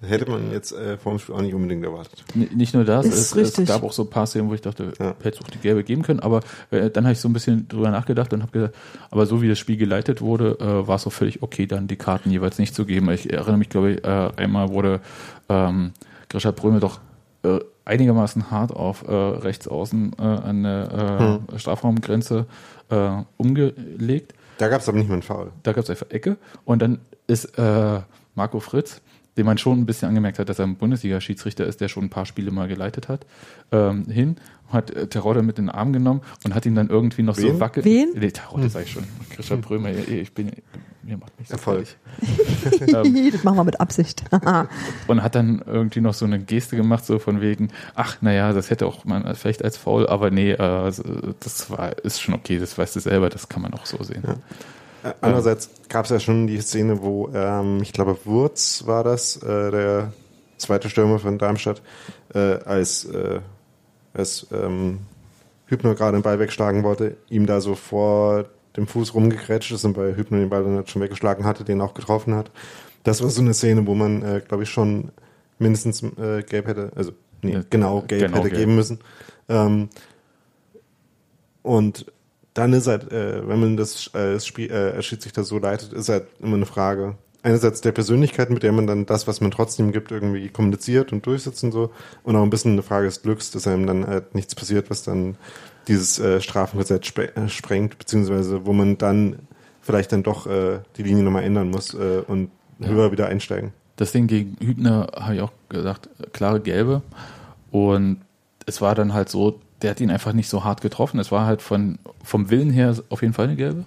Da hätte man jetzt äh, vor dem Spiel auch nicht unbedingt erwartet. N- Nicht nur das, Ist es, es richtig. gab auch so ein paar Szenen, wo ich dachte, Ja. hätte es auch die gelbe geben können, aber äh, dann habe ich so ein bisschen drüber nachgedacht und habe gesagt, aber so wie das Spiel geleitet wurde, äh, war es auch völlig okay, dann die Karten jeweils nicht zu geben. Ich erinnere mich, glaube ich, äh, einmal wurde ähm, Grisha Bröme doch äh, einigermaßen hart auf äh, rechts außen äh, an der äh, Strafraumgrenze äh, umgelegt. Da gab es aber nicht mal einen Foul. Da gab es einfach Ecke und dann ist äh, Marco Fritz, den man schon ein bisschen angemerkt hat, dass er ein Bundesliga-Schiedsrichter ist, der schon ein paar Spiele mal geleitet hat, ähm, hin, hat äh, Terodde mit in den Arm genommen und hat ihn dann irgendwie noch Wen? so wackelt. Wen? Nee, Terodde sag ich schon. Christian Brömer, ich bin, mir macht mich so Erfolg. Ähm, das machen wir mit Absicht. und hat dann irgendwie noch so eine Geste gemacht, so von wegen, ach, naja, das hätte auch man vielleicht als faul, aber nee, äh, das war, ist schon okay, das weißt du selber, das kann man auch so sehen. Äh, Andererseits gab es ja schon die Szene, wo, ähm, ich glaube, Wurz war das, äh, der zweite Stürmer von Darmstadt, äh, als, äh, als ähm, Hübner gerade den Ball wegschlagen wollte, ihm da so vor dem Fuß rumgekrätscht ist und bei Hübner den Ball dann halt schon weggeschlagen hatte, den auch getroffen hat. Das war so eine Szene, wo man, äh, glaube ich, schon mindestens äh, gelb hätte, also nee, genau gelb genau hätte gelb. geben müssen. Ähm, und dann ist halt, äh, wenn man das, äh, Spiel äh, Schiedsrichter so leitet, ist halt immer eine Frage. Einerseits der Persönlichkeit, mit der man dann das, was man trotzdem gibt, irgendwie kommuniziert und durchsetzt und so. Und auch ein bisschen eine Frage des Glücks, dass einem dann halt nichts passiert, was dann dieses äh, Strafengesetz äh, sprengt, beziehungsweise wo man dann vielleicht dann doch äh, die Linie nochmal ändern muss äh, und Ja. höher wieder einsteigen. Das Ding gegen Hübner habe ich auch gesagt, klare Gelbe. Und es war dann halt so, der hat ihn einfach nicht so hart getroffen. Es war halt von, vom Willen her auf jeden Fall eine Gelbe.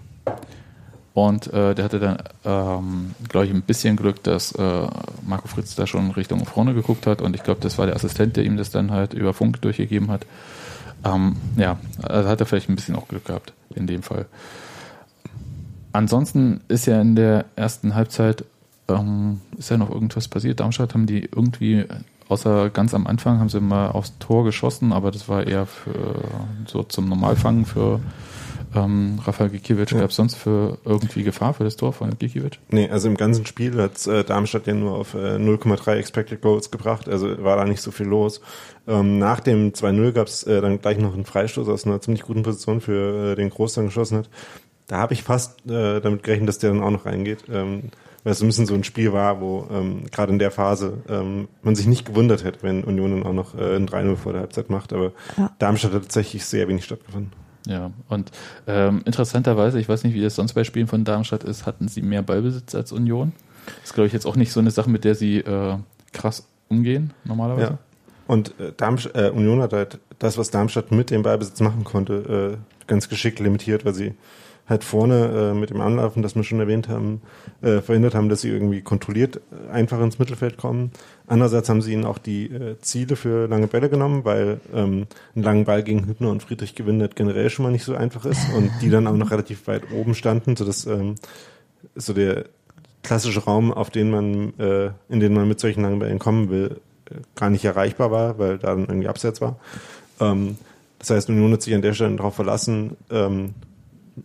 Und äh, der hatte dann, ähm, glaube ich, ein bisschen Glück, dass äh, Marco Fritz da schon Richtung vorne geguckt hat. Und ich glaube, das war der Assistent, der ihm das dann halt über Funk durchgegeben hat. Ähm, ja, also hat er vielleicht ein bisschen auch Glück gehabt in dem Fall. Ansonsten ist ja in der ersten Halbzeit ähm, ist ja noch irgendwas passiert. Darmstadt haben die irgendwie, außer ganz am Anfang, haben sie mal aufs Tor geschossen, aber das war eher für so zum Normalfangen für ähm, Rafael Gikiewicz. Ja. Gab es sonst für irgendwie Gefahr für das Tor von Gikiewicz? Nee, also im ganzen Spiel hat äh, Darmstadt ja nur auf äh, 0,3 Expected Goals gebracht, also war da nicht so viel los. Ähm, nach dem 2-0 gab es äh, dann gleich noch einen Freistoß aus einer ziemlich guten Position für äh, den Groß dann geschossen hat. Da habe ich fast äh, damit gerechnet, dass der dann auch noch reingeht, ähm, weil es so ein bisschen so ein Spiel war, wo ähm, gerade in der Phase ähm, man sich nicht gewundert hätte, wenn Union dann auch noch äh, ein 3-0 vor der Halbzeit macht, aber Ja. Darmstadt hat tatsächlich sehr wenig stattgefunden. Ja, und ähm, interessanterweise, ich weiß nicht, wie das sonst bei Spielen von Darmstadt ist, hatten sie mehr Ballbesitz als Union. Das ist, glaube ich, jetzt auch nicht so eine Sache, mit der sie äh, krass umgehen, normalerweise. Ja. Und äh, Darmst äh, Union hat halt das, was Darmstadt mit dem Ballbesitz machen konnte, äh, ganz geschickt limitiert, weil sie halt vorne äh, mit dem Anlaufen, das wir schon erwähnt haben, äh, verhindert haben, dass sie irgendwie kontrolliert einfach ins Mittelfeld kommen. Andererseits haben sie ihnen auch die äh, Ziele für lange Bälle genommen, weil ähm, einen langen Ball gegen Hübner und Friedrich gewinnen halt generell schon mal nicht so einfach ist und die dann auch noch relativ weit oben standen, sodass ähm, so der klassische Raum, auf den man, äh, in den man mit solchen langen Bällen kommen will, äh, gar nicht erreichbar war, weil da dann irgendwie Abseits war. Ähm, das heißt, Union hat sich an der Stelle darauf verlassen, ähm,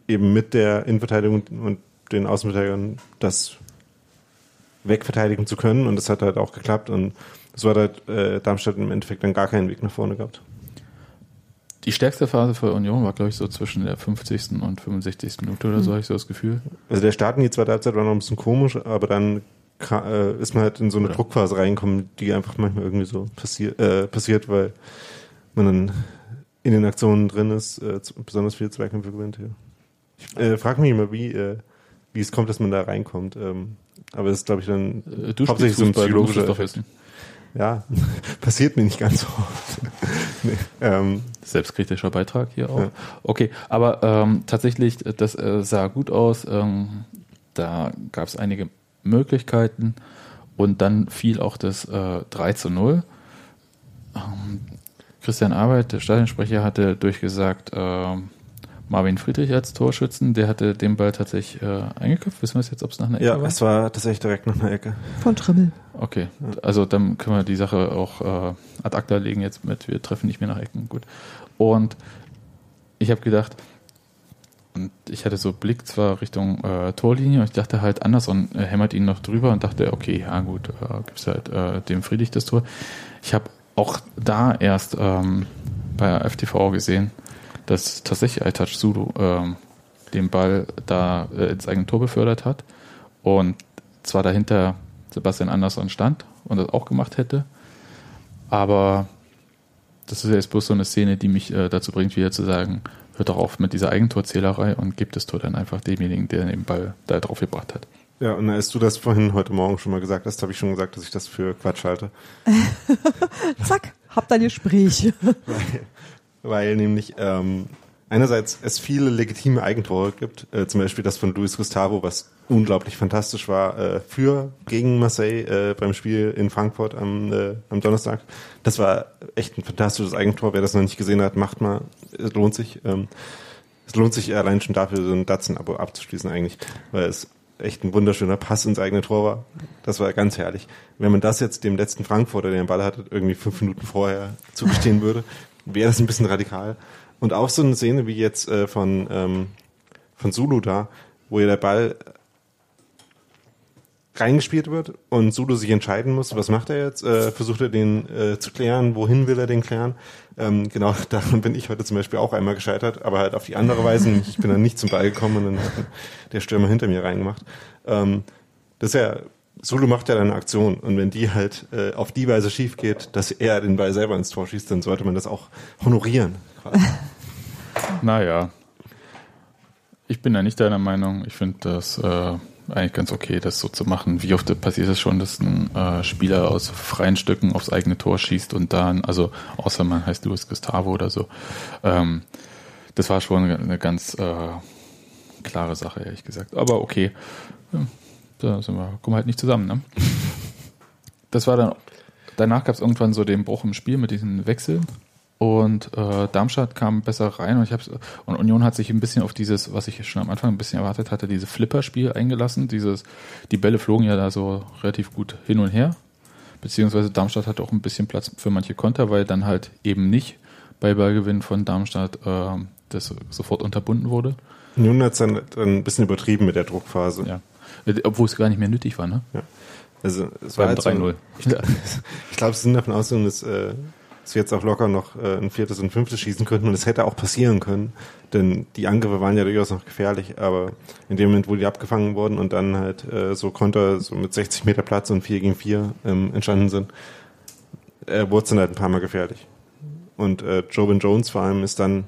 eben mit der Innenverteidigung und den Außenverteidigern das wegverteidigen zu können und das hat halt auch geklappt und so hat halt äh, Darmstadt im Endeffekt dann gar keinen Weg nach vorne gehabt. Die stärkste Phase für Union war, glaube ich, so zwischen der 50. und 65. Minute oder so, habe ich so das Gefühl. Also der Start in die zweite Halbzeit war noch ein bisschen komisch, aber dann äh, ist man halt in so eine Ja. Druckphase reingekommen, die einfach manchmal irgendwie so passier äh, passiert, weil man dann in den Aktionen drin ist, äh, besonders viele Zweikämpfe gewinnt. Ja. Ich äh, frage mich immer, wie, äh, wie es kommt, dass man da reinkommt. Ähm, aber das ist, glaube ich, dann Äh, Du hauptsächlich so ein psychologischer Effekt. Ja, passiert mir nicht ganz so oft. nee, ähm, Selbstkritischer Beitrag hier auch. Ja. Okay, aber ähm, tatsächlich, das äh, sah gut aus. Ähm, da gab es einige Möglichkeiten und dann fiel auch das äh, 3 zu 0. Ähm, Christian Arbeit, der Stadionsprecher, hatte durchgesagt, ähm, Marvin Friedrich als Torschützen, der hatte den Ball tatsächlich äh, eingeköpft. Wissen wir es jetzt, ob es nach einer Ecke ja, war? es war tatsächlich direkt nach einer Ecke. Von Trimmel. Okay, also dann können wir die Sache auch äh, ad acta legen jetzt mit, wir treffen nicht mehr nach Ecken, gut. Und ich habe gedacht, und ich hatte so Blick zwar Richtung äh, Torlinie und ich dachte halt, Anderson äh, hämmert ihn noch drüber und dachte, okay, ja gut, äh, gibt's halt äh, dem Friedrich das Tor. Ich habe auch da erst ähm, bei FTV gesehen, dass tatsächlich Aitach Sulu ähm, den Ball da äh, ins eigene Tor befördert hat und zwar dahinter Sebastian Andersson stand und das auch gemacht hätte, aber das ist jetzt bloß so eine Szene, die mich äh, dazu bringt, wieder zu sagen, hört doch auf mit dieser Eigentorzählerei und gibt das Tor dann einfach demjenigen, der den Ball da drauf gebracht hat. Ja, und als du das vorhin heute Morgen schon mal gesagt hast, habe ich schon gesagt, dass ich das für Quatsch halte. Zack, habt ein Gespräch. weil, weil nämlich ähm, einerseits es viele legitime Eigentore gibt, äh, zum Beispiel das von Luis Gustavo, was unglaublich fantastisch war äh, für gegen Marseille äh, beim Spiel in Frankfurt am, äh, am Donnerstag. Das war echt ein fantastisches Eigentor. Wer das noch nicht gesehen hat, macht mal. Es lohnt sich. Ähm, es lohnt sich allein schon dafür, so ein Datsen-Abo abzuschließen eigentlich, weil es echt ein wunderschöner Pass ins eigene Tor war. Das war ganz herrlich. Wenn man das jetzt dem letzten Frankfurter, der den Ball hatte, irgendwie fünf Minuten vorher zugestehen würde, wäre das ein bisschen radikal. Und auch so eine Szene wie jetzt äh, von, ähm, von Zulu da, wo ja der Ball reingespielt wird und Zulu sich entscheiden muss, was macht er jetzt? Äh, versucht er den äh, zu klären? Wohin will er den klären? Ähm, genau, daran bin ich heute zum Beispiel auch einmal gescheitert, aber halt auf die andere Weise. Ich bin dann nicht zum Ball gekommen und dann hat der Stürmer hinter mir reingemacht. Ähm, das ist ja, Zulu macht ja eine Aktion und wenn die halt äh, auf die Weise schief geht, dass er den Ball selber ins Tor schießt, dann sollte man das auch honorieren. Naja. Ich bin da nicht deiner Meinung. Ich finde das äh, eigentlich ganz okay, das so zu machen. Wie oft passiert es schon, dass ein äh, Spieler aus freien Stücken aufs eigene Tor schießt und dann, also außer man heißt Luis Gustavo oder so. Ähm, das war schon eine ganz äh, klare Sache, ehrlich gesagt. Aber okay, ja, da sind wir, kommen wir halt nicht zusammen. Ne? Das war dann, danach gab es irgendwann so den Bruch im Spiel mit diesen Wechseln. Und äh, Darmstadt kam besser rein und ich hab's, und Union hat sich ein bisschen auf dieses, was ich schon am Anfang ein bisschen erwartet hatte, dieses Flipperspiel eingelassen. Dieses, die Bälle flogen ja da so relativ gut hin und her. Beziehungsweise Darmstadt hatte auch ein bisschen Platz für manche Konter, weil dann halt eben nicht bei Ballgewinn von Darmstadt äh, das sofort unterbunden wurde. Union hat es dann, dann ein bisschen übertrieben mit der Druckphase. Ja. Obwohl es gar nicht mehr nötig war, ne? Ja. Also es war halt so, 3-0. ich, ich glaube, sie sind davon ausgegangen, dass, äh, dass wir jetzt auch locker noch äh, ein viertes und fünftes schießen könnten und es hätte auch passieren können, denn die Angriffe waren ja durchaus noch gefährlich, aber in dem Moment, wo die abgefangen wurden und dann halt äh, so Konter so mit 60 Meter Platz und 4 gegen 4 ähm, entstanden sind, äh, wurde es dann halt ein paar Mal gefährlich. Und äh, Jobin Jones vor allem ist dann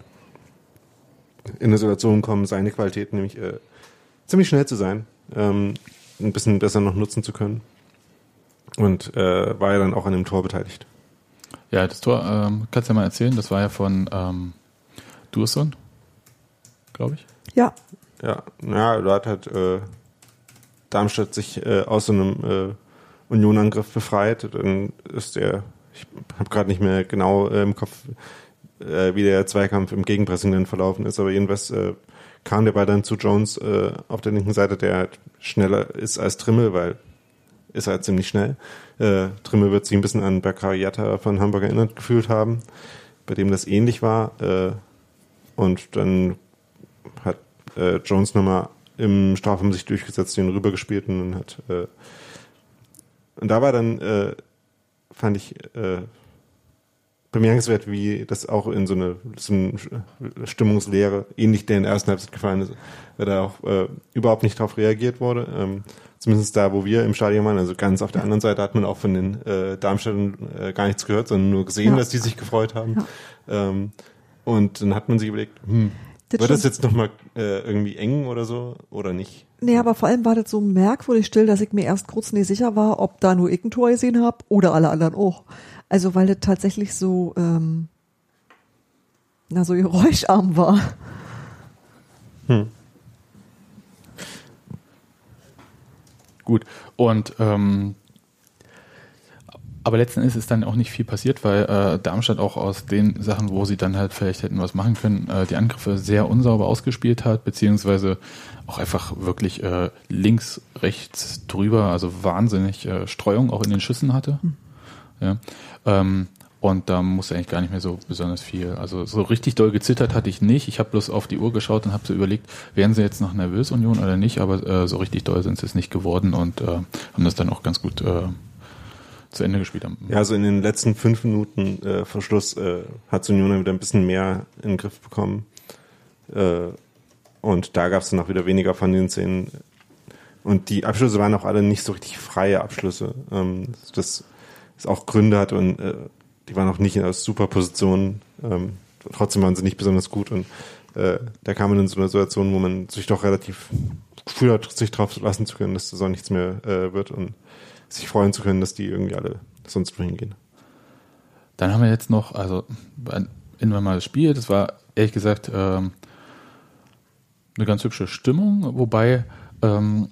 in eine Situation gekommen, seine Qualität nämlich äh, ziemlich schnell zu sein, ähm, ein bisschen besser noch nutzen zu können. Und äh, war ja dann auch an dem Tor beteiligt. Ja, das Tor, ähm, kannst du ja mal erzählen, das war ja von ähm, Durson, glaube ich. Ja, Ja, ja, da hat halt äh, Darmstadt sich äh, aus so einem äh, Union-Angriff befreit. Dann ist der, ich habe gerade nicht mehr genau äh, im Kopf, äh, wie der Zweikampf im Gegenpressing dann verlaufen ist, aber jedenfalls äh, kam der Ball dann zu Jones äh, auf der linken Seite, der halt schneller ist als Trimmel, weil ist halt ziemlich schnell. Äh, Trimmel wird sich ein bisschen an Bakariata von Hamburg erinnert gefühlt haben, bei dem das ähnlich war. Äh, und dann hat äh, Jones nochmal im Strafraum sich durchgesetzt, den rübergespielt und hat äh, und da war dann, äh, fand ich äh, bemerkenswert, wie das auch in so eine, so eine Stimmungslehre, ähnlich der in der ersten Halbzeit gefallen ist, weil da auch äh, überhaupt nicht darauf reagiert wurde. Ähm, zumindest da, wo wir im Stadion waren, also ganz auf der anderen Seite hat man auch von den äh, Darmstädtern äh, gar nichts gehört, sondern nur gesehen, Ja. dass die sich gefreut haben. Ja. Ähm, und dann hat man sich überlegt, hm, Das wird das jetzt nochmal äh, irgendwie eng oder so oder nicht? Nee, aber vor allem war das so merkwürdig still, dass ich mir erst kurz nicht sicher war, ob da nur ich ein Tor gesehen habe oder alle anderen auch. Also weil das tatsächlich so, ähm, na so geräuscharm war. Gut. Und ähm, aber letzten Endes ist dann auch nicht viel passiert, weil äh, Darmstadt auch aus den Sachen, wo sie dann halt vielleicht hätten was machen können, äh, die Angriffe sehr unsauber ausgespielt hat, beziehungsweise auch einfach wirklich äh, links, rechts drüber, also wahnsinnig äh, Streuung auch in den Schüssen hatte. Ja. Ähm, Und da musste eigentlich gar nicht mehr so besonders viel. Also so richtig doll gezittert hatte ich nicht. Ich habe bloß auf die Uhr geschaut und habe so überlegt, werden sie jetzt noch nervös Union oder nicht? Aber äh, so richtig doll sind sie es nicht geworden und äh, haben das dann auch ganz gut äh, zu Ende gespielt. Ja, also in den letzten fünf Minuten äh, vor Schluss äh, hat Union wieder ein bisschen mehr in den Griff bekommen. Äh, und da gab es dann auch wieder weniger von den Szenen. Und die Abschlüsse waren auch alle nicht so richtig freie Abschlüsse. Ähm, das, das auch Gründe hat und äh, die waren auch nicht in einer super Position. Ähm, trotzdem waren sie nicht besonders gut und äh, da kam man in so eine Situation, wo man sich doch relativ Gefühl hat, sich drauf lassen zu können, dass das auch nichts mehr äh, wird und sich freuen zu können, dass die irgendwie alle sonst wohin gehen. Dann haben wir jetzt noch, also ein normales Spiel, das war ehrlich gesagt ähm, eine ganz hübsche Stimmung, wobei ähm,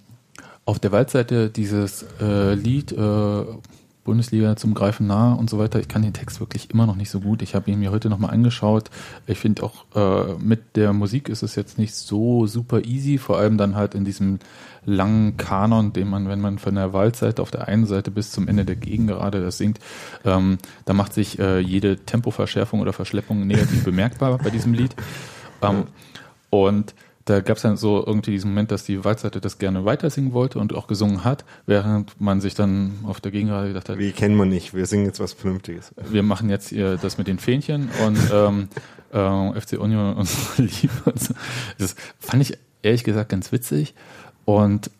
auf der Waldseite dieses äh, Lied äh, Bundesliga zum Greifen nah und so weiter. Ich kann den Text wirklich immer noch nicht so gut. Ich habe ihn mir heute nochmal angeschaut. Ich finde auch äh, mit der Musik ist es jetzt nicht so super easy, vor allem dann halt in diesem langen Kanon, den man, wenn man von der Waldseite auf der einen Seite bis zum Ende der Gegengerade das singt, ähm, da macht sich äh, jede Tempoverschärfung oder Verschleppung negativ bemerkbar bei diesem Lied. Ähm, und da gab es dann so irgendwie diesen Moment, dass die Waldseite das gerne weiter singen wollte und auch gesungen hat, während man sich dann auf der Gegenrate gedacht hat, wie kennen wir nicht, wir singen jetzt was Vernünftiges. Wir machen jetzt hier das mit den Fähnchen und ähm, äh, FC Union und so Liebe. so. Das fand ich ehrlich gesagt ganz witzig und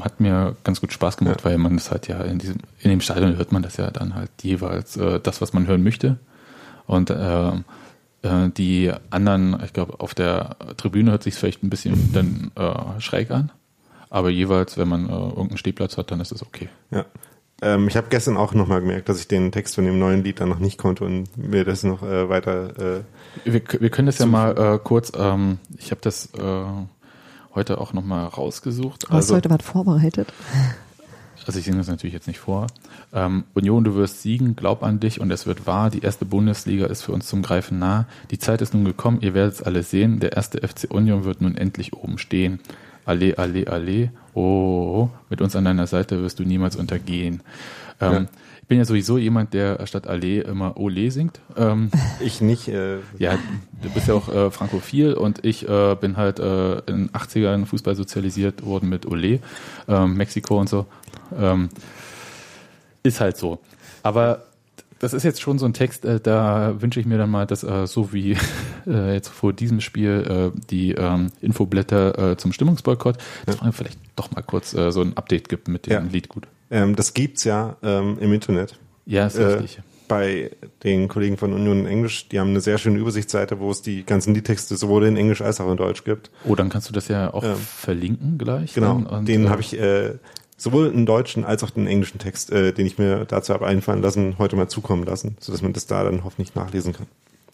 hat mir ganz gut Spaß gemacht, ja. weil man das halt ja in diesem in dem Stadion hört man das ja dann halt jeweils äh, das, was man hören möchte und äh, äh, die anderen, ich glaube, auf der Tribüne hört sich vielleicht ein bisschen dann äh, schräg an. Aber jeweils, wenn man äh, irgendeinen Stehplatz hat, dann ist es okay. Ja. Ähm, ich habe gestern auch nochmal gemerkt, dass ich den Text von dem neuen Lied dann noch nicht konnte und mir das noch äh, weiter. Äh, wir, wir können das ja mal äh, kurz, ähm, ich habe das äh, heute auch nochmal rausgesucht. Hast also, du heute was vorbereitet? Also ich singe das natürlich jetzt nicht vor. Ähm, Union, du wirst siegen, glaub an dich und es wird wahr. Die erste Bundesliga ist für uns zum Greifen nah. Die Zeit ist nun gekommen, ihr werdet es alle sehen. Der erste FC Union wird nun endlich oben stehen. Alle, alle, alle. Oh, mit uns an deiner Seite wirst du niemals untergehen. Ähm, ja. Ich bin ja sowieso jemand, der statt Allee immer Ole singt. Ähm, ich nicht. Äh ja, du bist ja auch äh, frankophil und ich äh, bin halt äh, in den 80ern Fußball sozialisiert worden mit Ole, ähm, Mexiko und so. Ähm, ist halt so. Aber das ist jetzt schon so ein Text, äh, da wünsche ich mir dann mal, dass äh, so wie äh, jetzt vor diesem Spiel äh, die ähm, Infoblätter äh, zum Stimmungsboykott, dass man vielleicht doch mal kurz äh, so ein Update gibt mit dem ja. Lied gut. Ähm, das gibt's ja ähm, im Internet. Ja, ist richtig. Bei den Kollegen von Union Englisch, die haben eine sehr schöne Übersichtsseite, wo es die ganzen Liedtexte sowohl in Englisch als auch in Deutsch gibt. Oh, dann kannst du das ja auch verlinken gleich. Genau, und, den habe ich sowohl einen deutschen als auch den englischen Text, äh, den ich mir dazu habe einfallen lassen, heute mal zukommen lassen, sodass man das da dann hoffentlich nachlesen kann.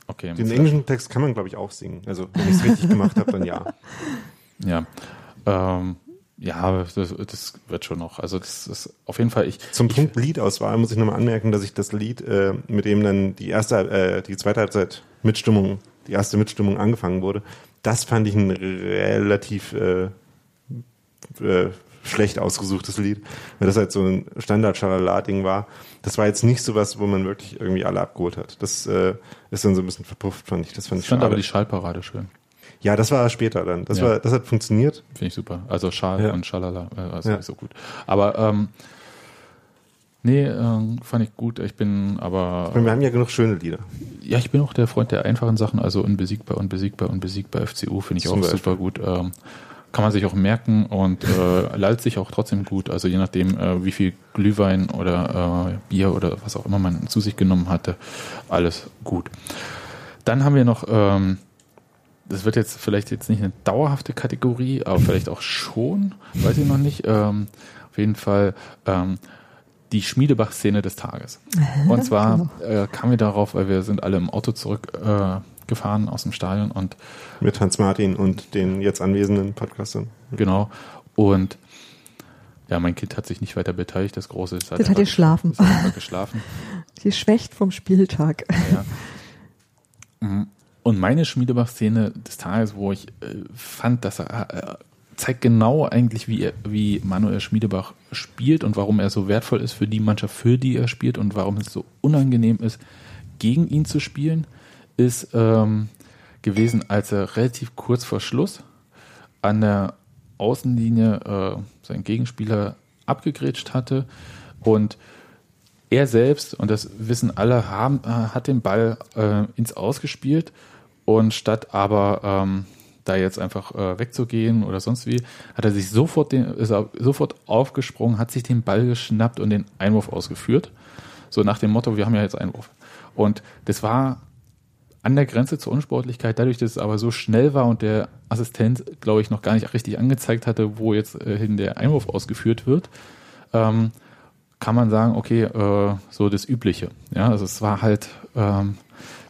Okay. Den englischen Text kann man, glaube ich, auch singen. Also wenn ich es richtig gemacht habe, dann ja. Ja. Ähm, ja, das, das wird schon noch. Also das ist auf jeden Fall ich. Zum ich, Punkt Liedauswahl muss ich nochmal anmerken, dass ich das Lied, äh, mit dem dann die erste, äh, die zweite Halbzeit Mitstimmung, die erste Mitstimmung angefangen wurde, das fand ich ein relativ äh, äh, schlecht ausgesuchtes Lied, weil das halt so ein Standard-Schalala-Ding war. Das war jetzt nicht so was, wo man wirklich irgendwie alle abgeholt hat. Das äh, ist dann so ein bisschen verpufft, fand ich. Das fand ich fand aber die Schallparade schön. Ja, das war später dann. Das ja. war, das hat funktioniert. Finde ich super. Also Schal ja. und Schalala, äh, also ja. so gut. Aber ähm, nee, äh, fand ich gut. Ich bin aber. wir haben ja genug schöne Lieder. Ja, ich bin auch der Freund der einfachen Sachen. Also unbesiegbar, unbesiegbar, unbesiegbar FCU finde ich Zum auch Beispiel. super gut. Ähm, kann man sich auch merken und äh, lallt sich auch trotzdem gut. Also je nachdem, äh, wie viel Glühwein oder äh, Bier oder was auch immer man zu sich genommen hatte, alles gut. Dann haben wir noch, ähm, das wird jetzt vielleicht jetzt nicht eine dauerhafte Kategorie, aber vielleicht auch schon, weiß ich noch nicht. Ähm, auf jeden Fall ähm, die Schmiedebach-Szene des Tages. Und zwar genau. äh, kamen wir darauf, weil wir sind alle im Auto zurück äh, gefahren aus dem Stadion und mit Hans Martin und den jetzt anwesenden Podcastern. Genau. Und ja, mein Kind hat sich nicht weiter beteiligt, das große. Das hat, das hat geschlafen. Hat geschlafen. Die schwächt vom Spieltag. Ja. Mhm. Und meine Schmiedebach-Szene des Tages, wo ich äh, fand, dass er äh, zeigt genau eigentlich, wie, er, wie Manuel Schmiedebach spielt und warum er so wertvoll ist für die Mannschaft, für die er spielt und warum es so unangenehm ist, gegen ihn zu spielen, ist ähm, gewesen, als er relativ kurz vor Schluss an der Außenlinie äh, seinen Gegenspieler abgegrätscht hatte und er selbst, und das wissen alle, haben, äh, hat den Ball äh, ins Ausgespielt und statt aber ähm, da jetzt einfach äh, wegzugehen oder sonst wie, hat er sich sofort, den, ist sofort aufgesprungen, hat sich den Ball geschnappt und den Einwurf ausgeführt. So nach dem Motto, wir haben ja jetzt Einwurf. Und das war an der Grenze zur Unsportlichkeit, dadurch, dass es aber so schnell war und der Assistent, glaube ich, noch gar nicht richtig angezeigt hatte, wo jetzt äh, hin der Einwurf ausgeführt wird, ähm, kann man sagen, okay, äh, so das Übliche. Ja, also es war halt, ähm,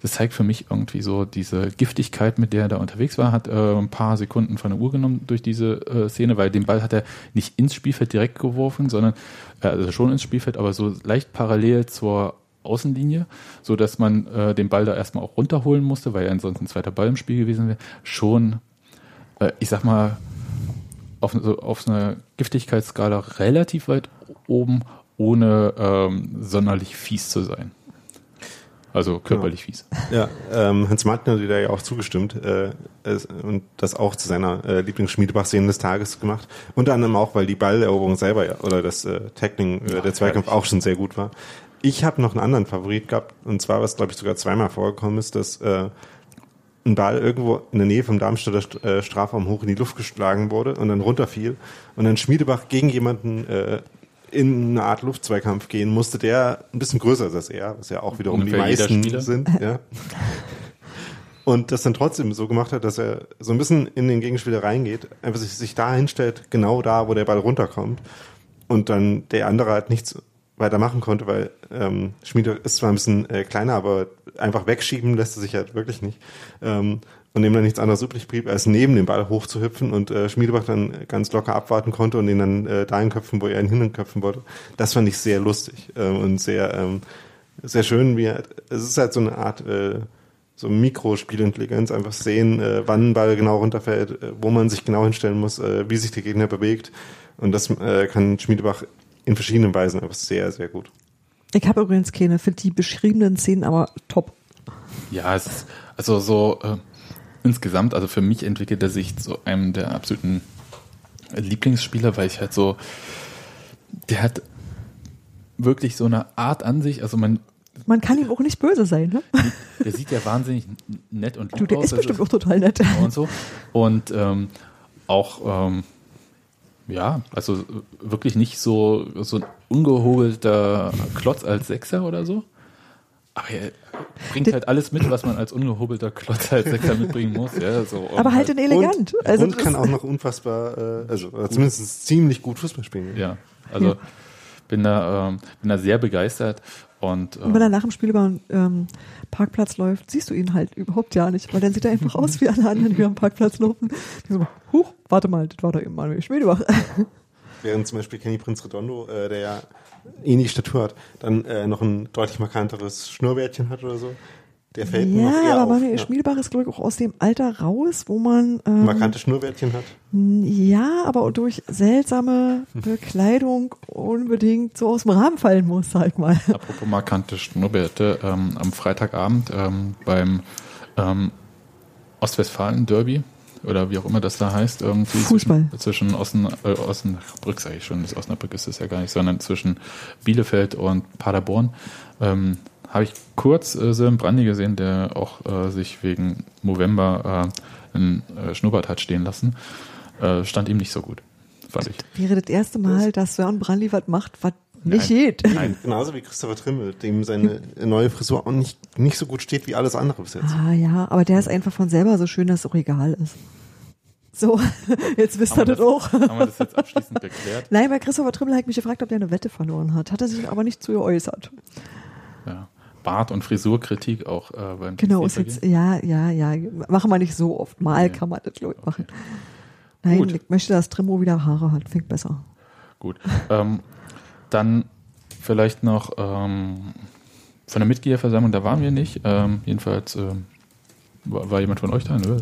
das zeigt für mich irgendwie so diese Giftigkeit, mit der er da unterwegs war, hat äh, ein paar Sekunden von der Uhr genommen durch diese äh, Szene, weil den Ball hat er nicht ins Spielfeld direkt geworfen, sondern äh, also schon ins Spielfeld, aber so leicht parallel zur Außenlinie, so dass man äh, den Ball da erstmal auch runterholen musste, weil ja ansonsten ein zweiter Ball im Spiel gewesen wäre, schon, äh, ich sag mal, auf, so, auf einer Giftigkeitsskala relativ weit oben ohne ähm, sonderlich fies zu sein. Also körperlich fies. Ja, ähm, Hans Martin hat dir ja auch zugestimmt äh, und das auch zu seiner äh, Lieblingsschmiedebach-Szene des Tages gemacht. Unter anderem auch, weil die Balleroberung selber ja, oder das äh, Tackling, äh, der Zweikampf auch schon sehr gut war. Ich habe noch einen anderen Favorit gehabt und zwar, was glaube ich sogar zweimal vorgekommen ist, dass äh, ein Ball irgendwo in der Nähe vom Darmstädter äh, Strafraum hoch in die Luft geschlagen wurde und dann runterfiel und dann Schmiedebach gegen jemanden äh, in eine Art Luftzweikampf gehen musste, der ein bisschen größer ist als er, was ja auch wiederum Ungefähr die meisten sind. Ja. Und das dann trotzdem so gemacht hat, dass er so ein bisschen in den Gegenspieler reingeht, einfach sich, sich da hinstellt, genau da, wo der Ball runterkommt. Und dann der andere halt nichts weiter machen konnte, weil ähm, Schmiede ist zwar ein bisschen äh, kleiner, aber einfach wegschieben lässt er sich halt wirklich nicht. Ähm, und dem dann nichts anderes übrig blieb, als neben dem Ball hochzuhüpfen und äh, Schmiedebach dann ganz locker abwarten konnte und ihn dann äh, dahin köpfen, wo er ihn hinköpfen wollte. Das fand ich sehr lustig ähm, und sehr, ähm, sehr schön. Wie er, es ist halt so eine Art äh, so Mikrospielintelligenz, einfach sehen, äh, wann ein Ball genau runterfällt, äh, wo man sich genau hinstellen muss, äh, wie sich der Gegner bewegt. Und das äh, kann Schmiedebach in verschiedenen Weisen einfach sehr, sehr gut. Ich habe übrigens keine, finde die beschriebenen Szenen aber top. Ja, es ist, also so äh, insgesamt, also für mich entwickelt er sich zu einem der absoluten Lieblingsspieler, weil ich halt so, der hat wirklich so eine Art an sich, also man Man kann ihm auch nicht böse sein, ne? der sieht ja wahnsinnig nett und lieb Du, der aus. ist bestimmt also- auch total nett. und so. Und ähm, auch, ähm, ja, also wirklich nicht so, so ein ungehobelter Klotz als Sechser oder so. Aber er bringt halt alles mit, was man als ungehobelter Klotz als Sechser mitbringen muss. Ja, so, Aber halt in elegant. Und, also und kann auch noch unfassbar, äh, also zumindest ziemlich gut Fußball spielen. Ja, also bin da, ähm, bin da sehr begeistert. Und, Und wenn er ähm, nach dem Spiel über den ähm, Parkplatz läuft, siehst du ihn halt überhaupt ja nicht, weil dann sieht er einfach aus wie alle anderen, die über den Parkplatz laufen. Die so, huch, warte mal, das war doch eben Manuel Schmiedebach. Während zum Beispiel Kenny Prinz Redondo, äh, der ja ähnliche Statur hat, dann äh, noch ein deutlich markanteres Schnurrbärtchen hat oder so. Der fällt mir noch Ja, eher aber auf. Manuel ja. Schmiedebach ist, glaube ich, auch aus dem Alter raus, wo man ähm, Markante Schnurrbärtchen hat. ja, aber durch seltsame Bekleidung unbedingt so aus dem Rahmen fallen muss, sag mal. apropos markante Schnurrbärte, ähm, am Freitagabend ähm, beim ähm, Ostwestfalen-Derby oder wie auch immer das da heißt, irgendwie Fußball. zwischen, zwischen Osten, äh, Osnabrück, sage ich schon, das Osnabrück ist es ja gar nicht, sondern zwischen Bielefeld und Paderborn, ähm, habe ich kurz äh, Sören Brandy gesehen, der auch äh, sich wegen November äh, einen äh, Schnurrbart hat stehen lassen. Äh, stand ihm nicht so gut, fand ich. Wäre das erste Mal, dass Sören Brandli was macht, was nicht geht. Nein. Genauso wie Christopher Trimmel, dem seine neue Frisur auch nicht, nicht so gut steht wie alles andere bis jetzt. Ah ja, aber der ist einfach von selber so schön, dass es auch egal ist. So, jetzt wisst ihr wir das auch. Haben wir das jetzt abschließend geklärt? Nein, bei Christopher Trimmel hat mich gefragt, ob der eine Wette verloren hat. Hat er sich aber nicht zu geäußert. Ja. Bart- und Frisurkritik auch äh, beim Genau, ist jetzt, ja, ja, ja. Machen wir nicht so oft. Mal Ja. kann man das, ich, machen. Nein, Gut. ich möchte, dass Trimmo wieder Haare hat. Fängt besser. Gut. Ähm, dann vielleicht noch ähm, von der Mitgliederversammlung, da waren wir nicht. Ähm, jedenfalls ähm, war, war jemand von euch da? Nö.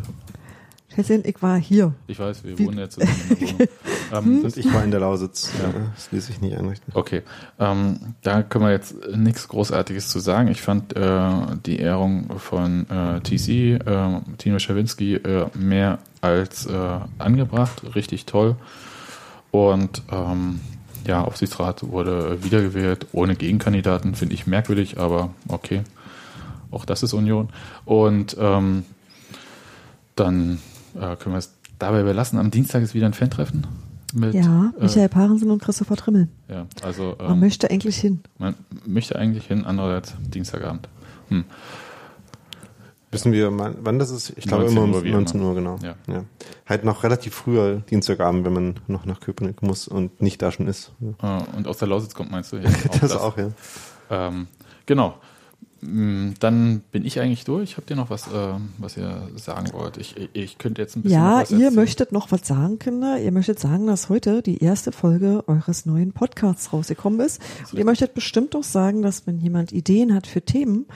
Tessin, ich war hier. Ich weiß, wir Wie- wohnen ja zusammen in der Wohnung. ähm, das, Und ich war in der Lausitz. Ja. Das ließ sich nicht einrichten. okay, ähm, da können wir jetzt nichts Großartiges zu sagen. Ich fand äh, die Ehrung von äh, TC, äh, Tino Schawinski, äh, mehr als äh, angebracht, richtig toll. Und ähm, ja, Aufsichtsrat wurde wiedergewählt, ohne Gegenkandidaten, finde ich merkwürdig, aber okay. Auch das ist Union. Und ähm, dann äh, können wir es dabei belassen. Am Dienstag ist wieder ein Fan-Treffen. Mit, Ja, äh, Michael Parensen und Christopher Trimmel. ja, also Man ähm, möchte eigentlich hin. man möchte eigentlich hin, andererseits Dienstagabend. Hm. Wissen wir, mal, wann das ist? Ich glaube 19 immer um Uhr wie 19 immer. Uhr, genau. Ja. Halt noch relativ früher Dienstagabend, wenn man noch nach Köpenick muss und nicht da schon ist. Ja. Äh, und aus der Lausitz kommt, meinst du? Ja, das, auch, ja. Ähm, genau. Mm, Dann bin ich eigentlich durch. Habt ihr noch was, ähm, was ihr sagen wollt? Ich, ich- ich könnte jetzt ein bisschen. Ja, ihr möchtet noch was sagen, Kinder. Ihr möchtet sagen, dass heute die erste Folge eures neuen Podcasts rausgekommen ist. Und ihr möchtet bestimmt auch sagen, dass wenn jemand Ideen hat für Themen,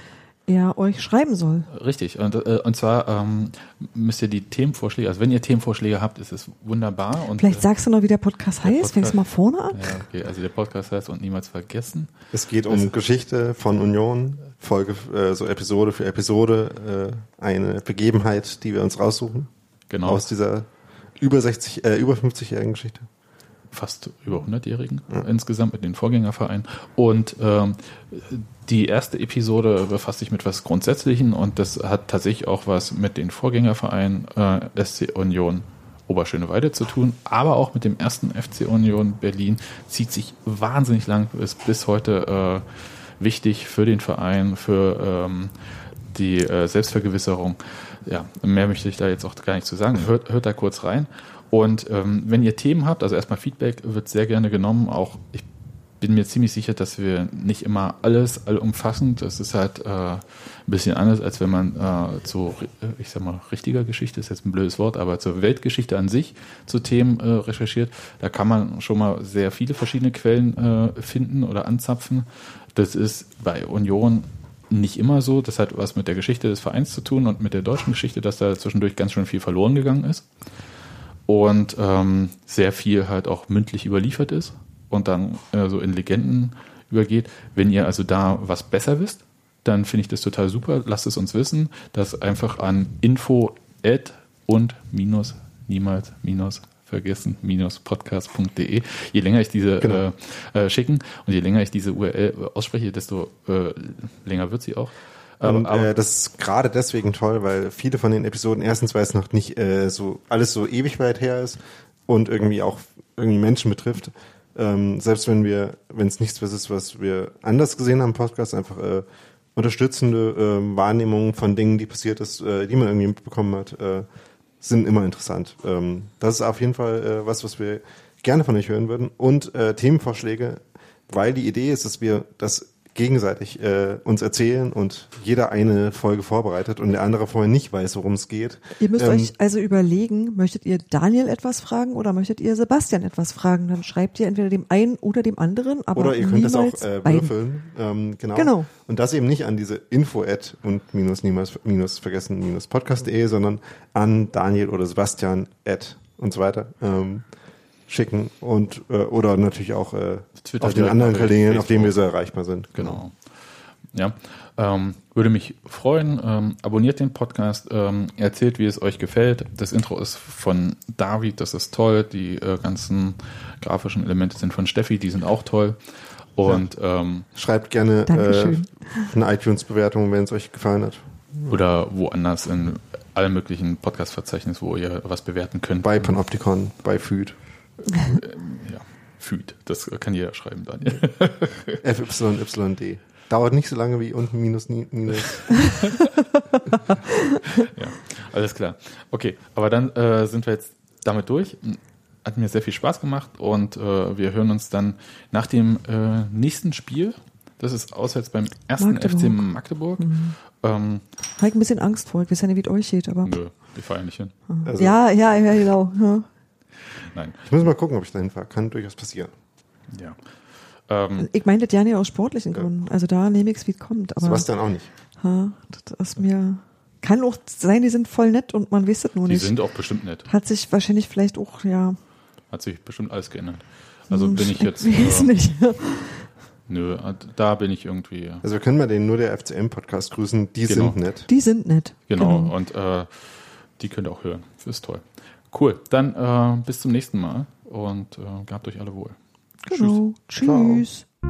er euch schreiben soll. Richtig. Und, äh, und zwar ähm, müsst ihr die Themenvorschläge, also wenn ihr Themenvorschläge habt, ist es wunderbar. Und, Vielleicht äh, sagst du noch, wie der Podcast der heißt. Fängst Podcast- du mal vorne an? Ja, okay. Also der Podcast heißt und niemals vergessen. Es geht um Geschichte von Union, Folge, äh, so Episode für Episode, äh, eine Begebenheit, die wir uns raussuchen. Genau. Aus dieser über 60, äh, über 50-jährigen Geschichte. Fast über 100-Jährigen insgesamt mit den Vorgängervereinen. Und ähm, die erste Episode befasst sich mit was Grundsätzlichen und das hat tatsächlich auch was mit den Vorgängervereinen äh, SC Union Oberschöneweide zu tun, aber auch mit dem ersten FC Union Berlin zieht sich wahnsinnig lang, ist bis heute äh, wichtig für den Verein, für ähm, die äh, Selbstvergewisserung. Ja, mehr möchte ich da jetzt auch gar nicht zu sagen. Hört, hört da kurz rein. Und ähm, wenn ihr Themen habt, also erstmal Feedback wird sehr gerne genommen. Auch ich bin mir ziemlich sicher, dass wir nicht immer alles allumfassend. Das ist halt äh, ein bisschen anders, als wenn man äh, zu, äh, ich sag mal, richtiger Geschichte ist jetzt ein blödes Wort, aber zur Weltgeschichte an sich zu Themen äh, recherchiert. Da kann man schon mal sehr viele verschiedene Quellen äh, finden oder anzapfen. Das ist bei Union nicht immer so. Das hat was mit der Geschichte des Vereins zu tun und mit der deutschen Geschichte, dass da zwischendurch ganz schön viel verloren gegangen ist. Und ähm, sehr viel halt auch mündlich überliefert ist und dann äh, so in Legenden übergeht. Wenn ihr also da was besser wisst, dann finde ich das total super. Lasst es uns wissen. Das einfach an info at und minus niemals minus vergessen minus podcast.de. Je länger ich diese Genau. äh, äh, schicken und je länger ich diese URL ausspreche, desto äh, länger wird sie auch. Ähm, Und äh, das ist gerade deswegen toll, weil viele von den Episoden erstens, weil es noch nicht äh, so alles so ewig weit her ist und irgendwie auch irgendwie Menschen betrifft. Ähm, selbst wenn wir, wenn es nichts was ist, was wir anders gesehen haben im Podcast, einfach äh, unterstützende äh, Wahrnehmungen von Dingen, die passiert ist, äh, die man irgendwie mitbekommen hat, äh, sind immer interessant. Ähm, das ist auf jeden Fall äh, was, was wir gerne von euch hören würden. Und äh, Themenvorschläge, weil die Idee ist, dass wir das gegenseitig äh, uns erzählen und jeder eine Folge vorbereitet und der andere vorher nicht weiß, worum es geht. Ihr müsst Ähm, euch also überlegen, möchtet ihr Daniel etwas fragen oder möchtet ihr Sebastian etwas fragen? Dann schreibt ihr entweder dem einen oder dem anderen, aber Oder ihr könnt es auch äh, würfeln. Ähm, genau. Genau. Und das eben nicht an diese Info-Ad und minus niemals minus vergessen minus podcast.de, sondern an Daniel oder Sebastian Ad und so weiter ähm, schicken und äh, oder natürlich auch äh, Twitter auf den anderen Kanälen, auf denen wir so erreichbar sind. Genau. Ja, ähm, würde mich freuen. Ähm, abonniert den Podcast, ähm, erzählt, wie es euch gefällt. Das Intro ist von David, das ist toll. Die äh, ganzen grafischen Elemente sind von Steffi, die sind auch toll. Und ähm, Schreibt gerne äh, eine iTunes-Bewertung, wenn es euch gefallen hat. oder woanders in allen möglichen Podcast-Verzeichnissen, wo ihr was bewerten könnt. Bei Panopticon, bei Food. Ja, Füd. Das kann jeder schreiben, Daniel. FYYD. Dauert nicht so lange wie unten minus minus. Ja, alles klar. Okay, aber dann äh, sind wir jetzt damit durch. Hat mir sehr viel Spaß gemacht und äh, wir hören uns dann nach dem äh, nächsten Spiel. Das ist auswärts beim ersten Magdeburg. FC Magdeburg. Ähm, Habe ich ein bisschen Angst vor. Ich weiß ja nicht, wie es euch geht, aber. nö, wir feiern nicht hin. Also, ja, ja, ja, genau. Ja. Nein, Ich muss mal gucken, ob ich dahin fahre. Kann durchaus passieren. ja. Ähm, Ich meine das ja nicht aus sportlichen Gründen. Also da nehme ich es, wie es kommt. Aber Sebastian auch nicht. ha, das ist mir. Kann auch sein, die sind voll nett und man weiß es nur Die nicht. sind auch bestimmt nett. Hat sich wahrscheinlich vielleicht auch, ja. Hat sich bestimmt alles geändert. Also hm, bin ich jetzt. weiß Äh, nicht. nö, da bin ich irgendwie. Also wir können mal den nur der FCM-Podcast grüßen, die Genau. sind nett. Die sind nett. Genau. Und äh, die könnt ihr auch hören. Das ist toll. Cool, dann äh, bis zum nächsten Mal und äh, gehabt euch alle wohl. Genau. Tschüss. Tschüss. Ciao.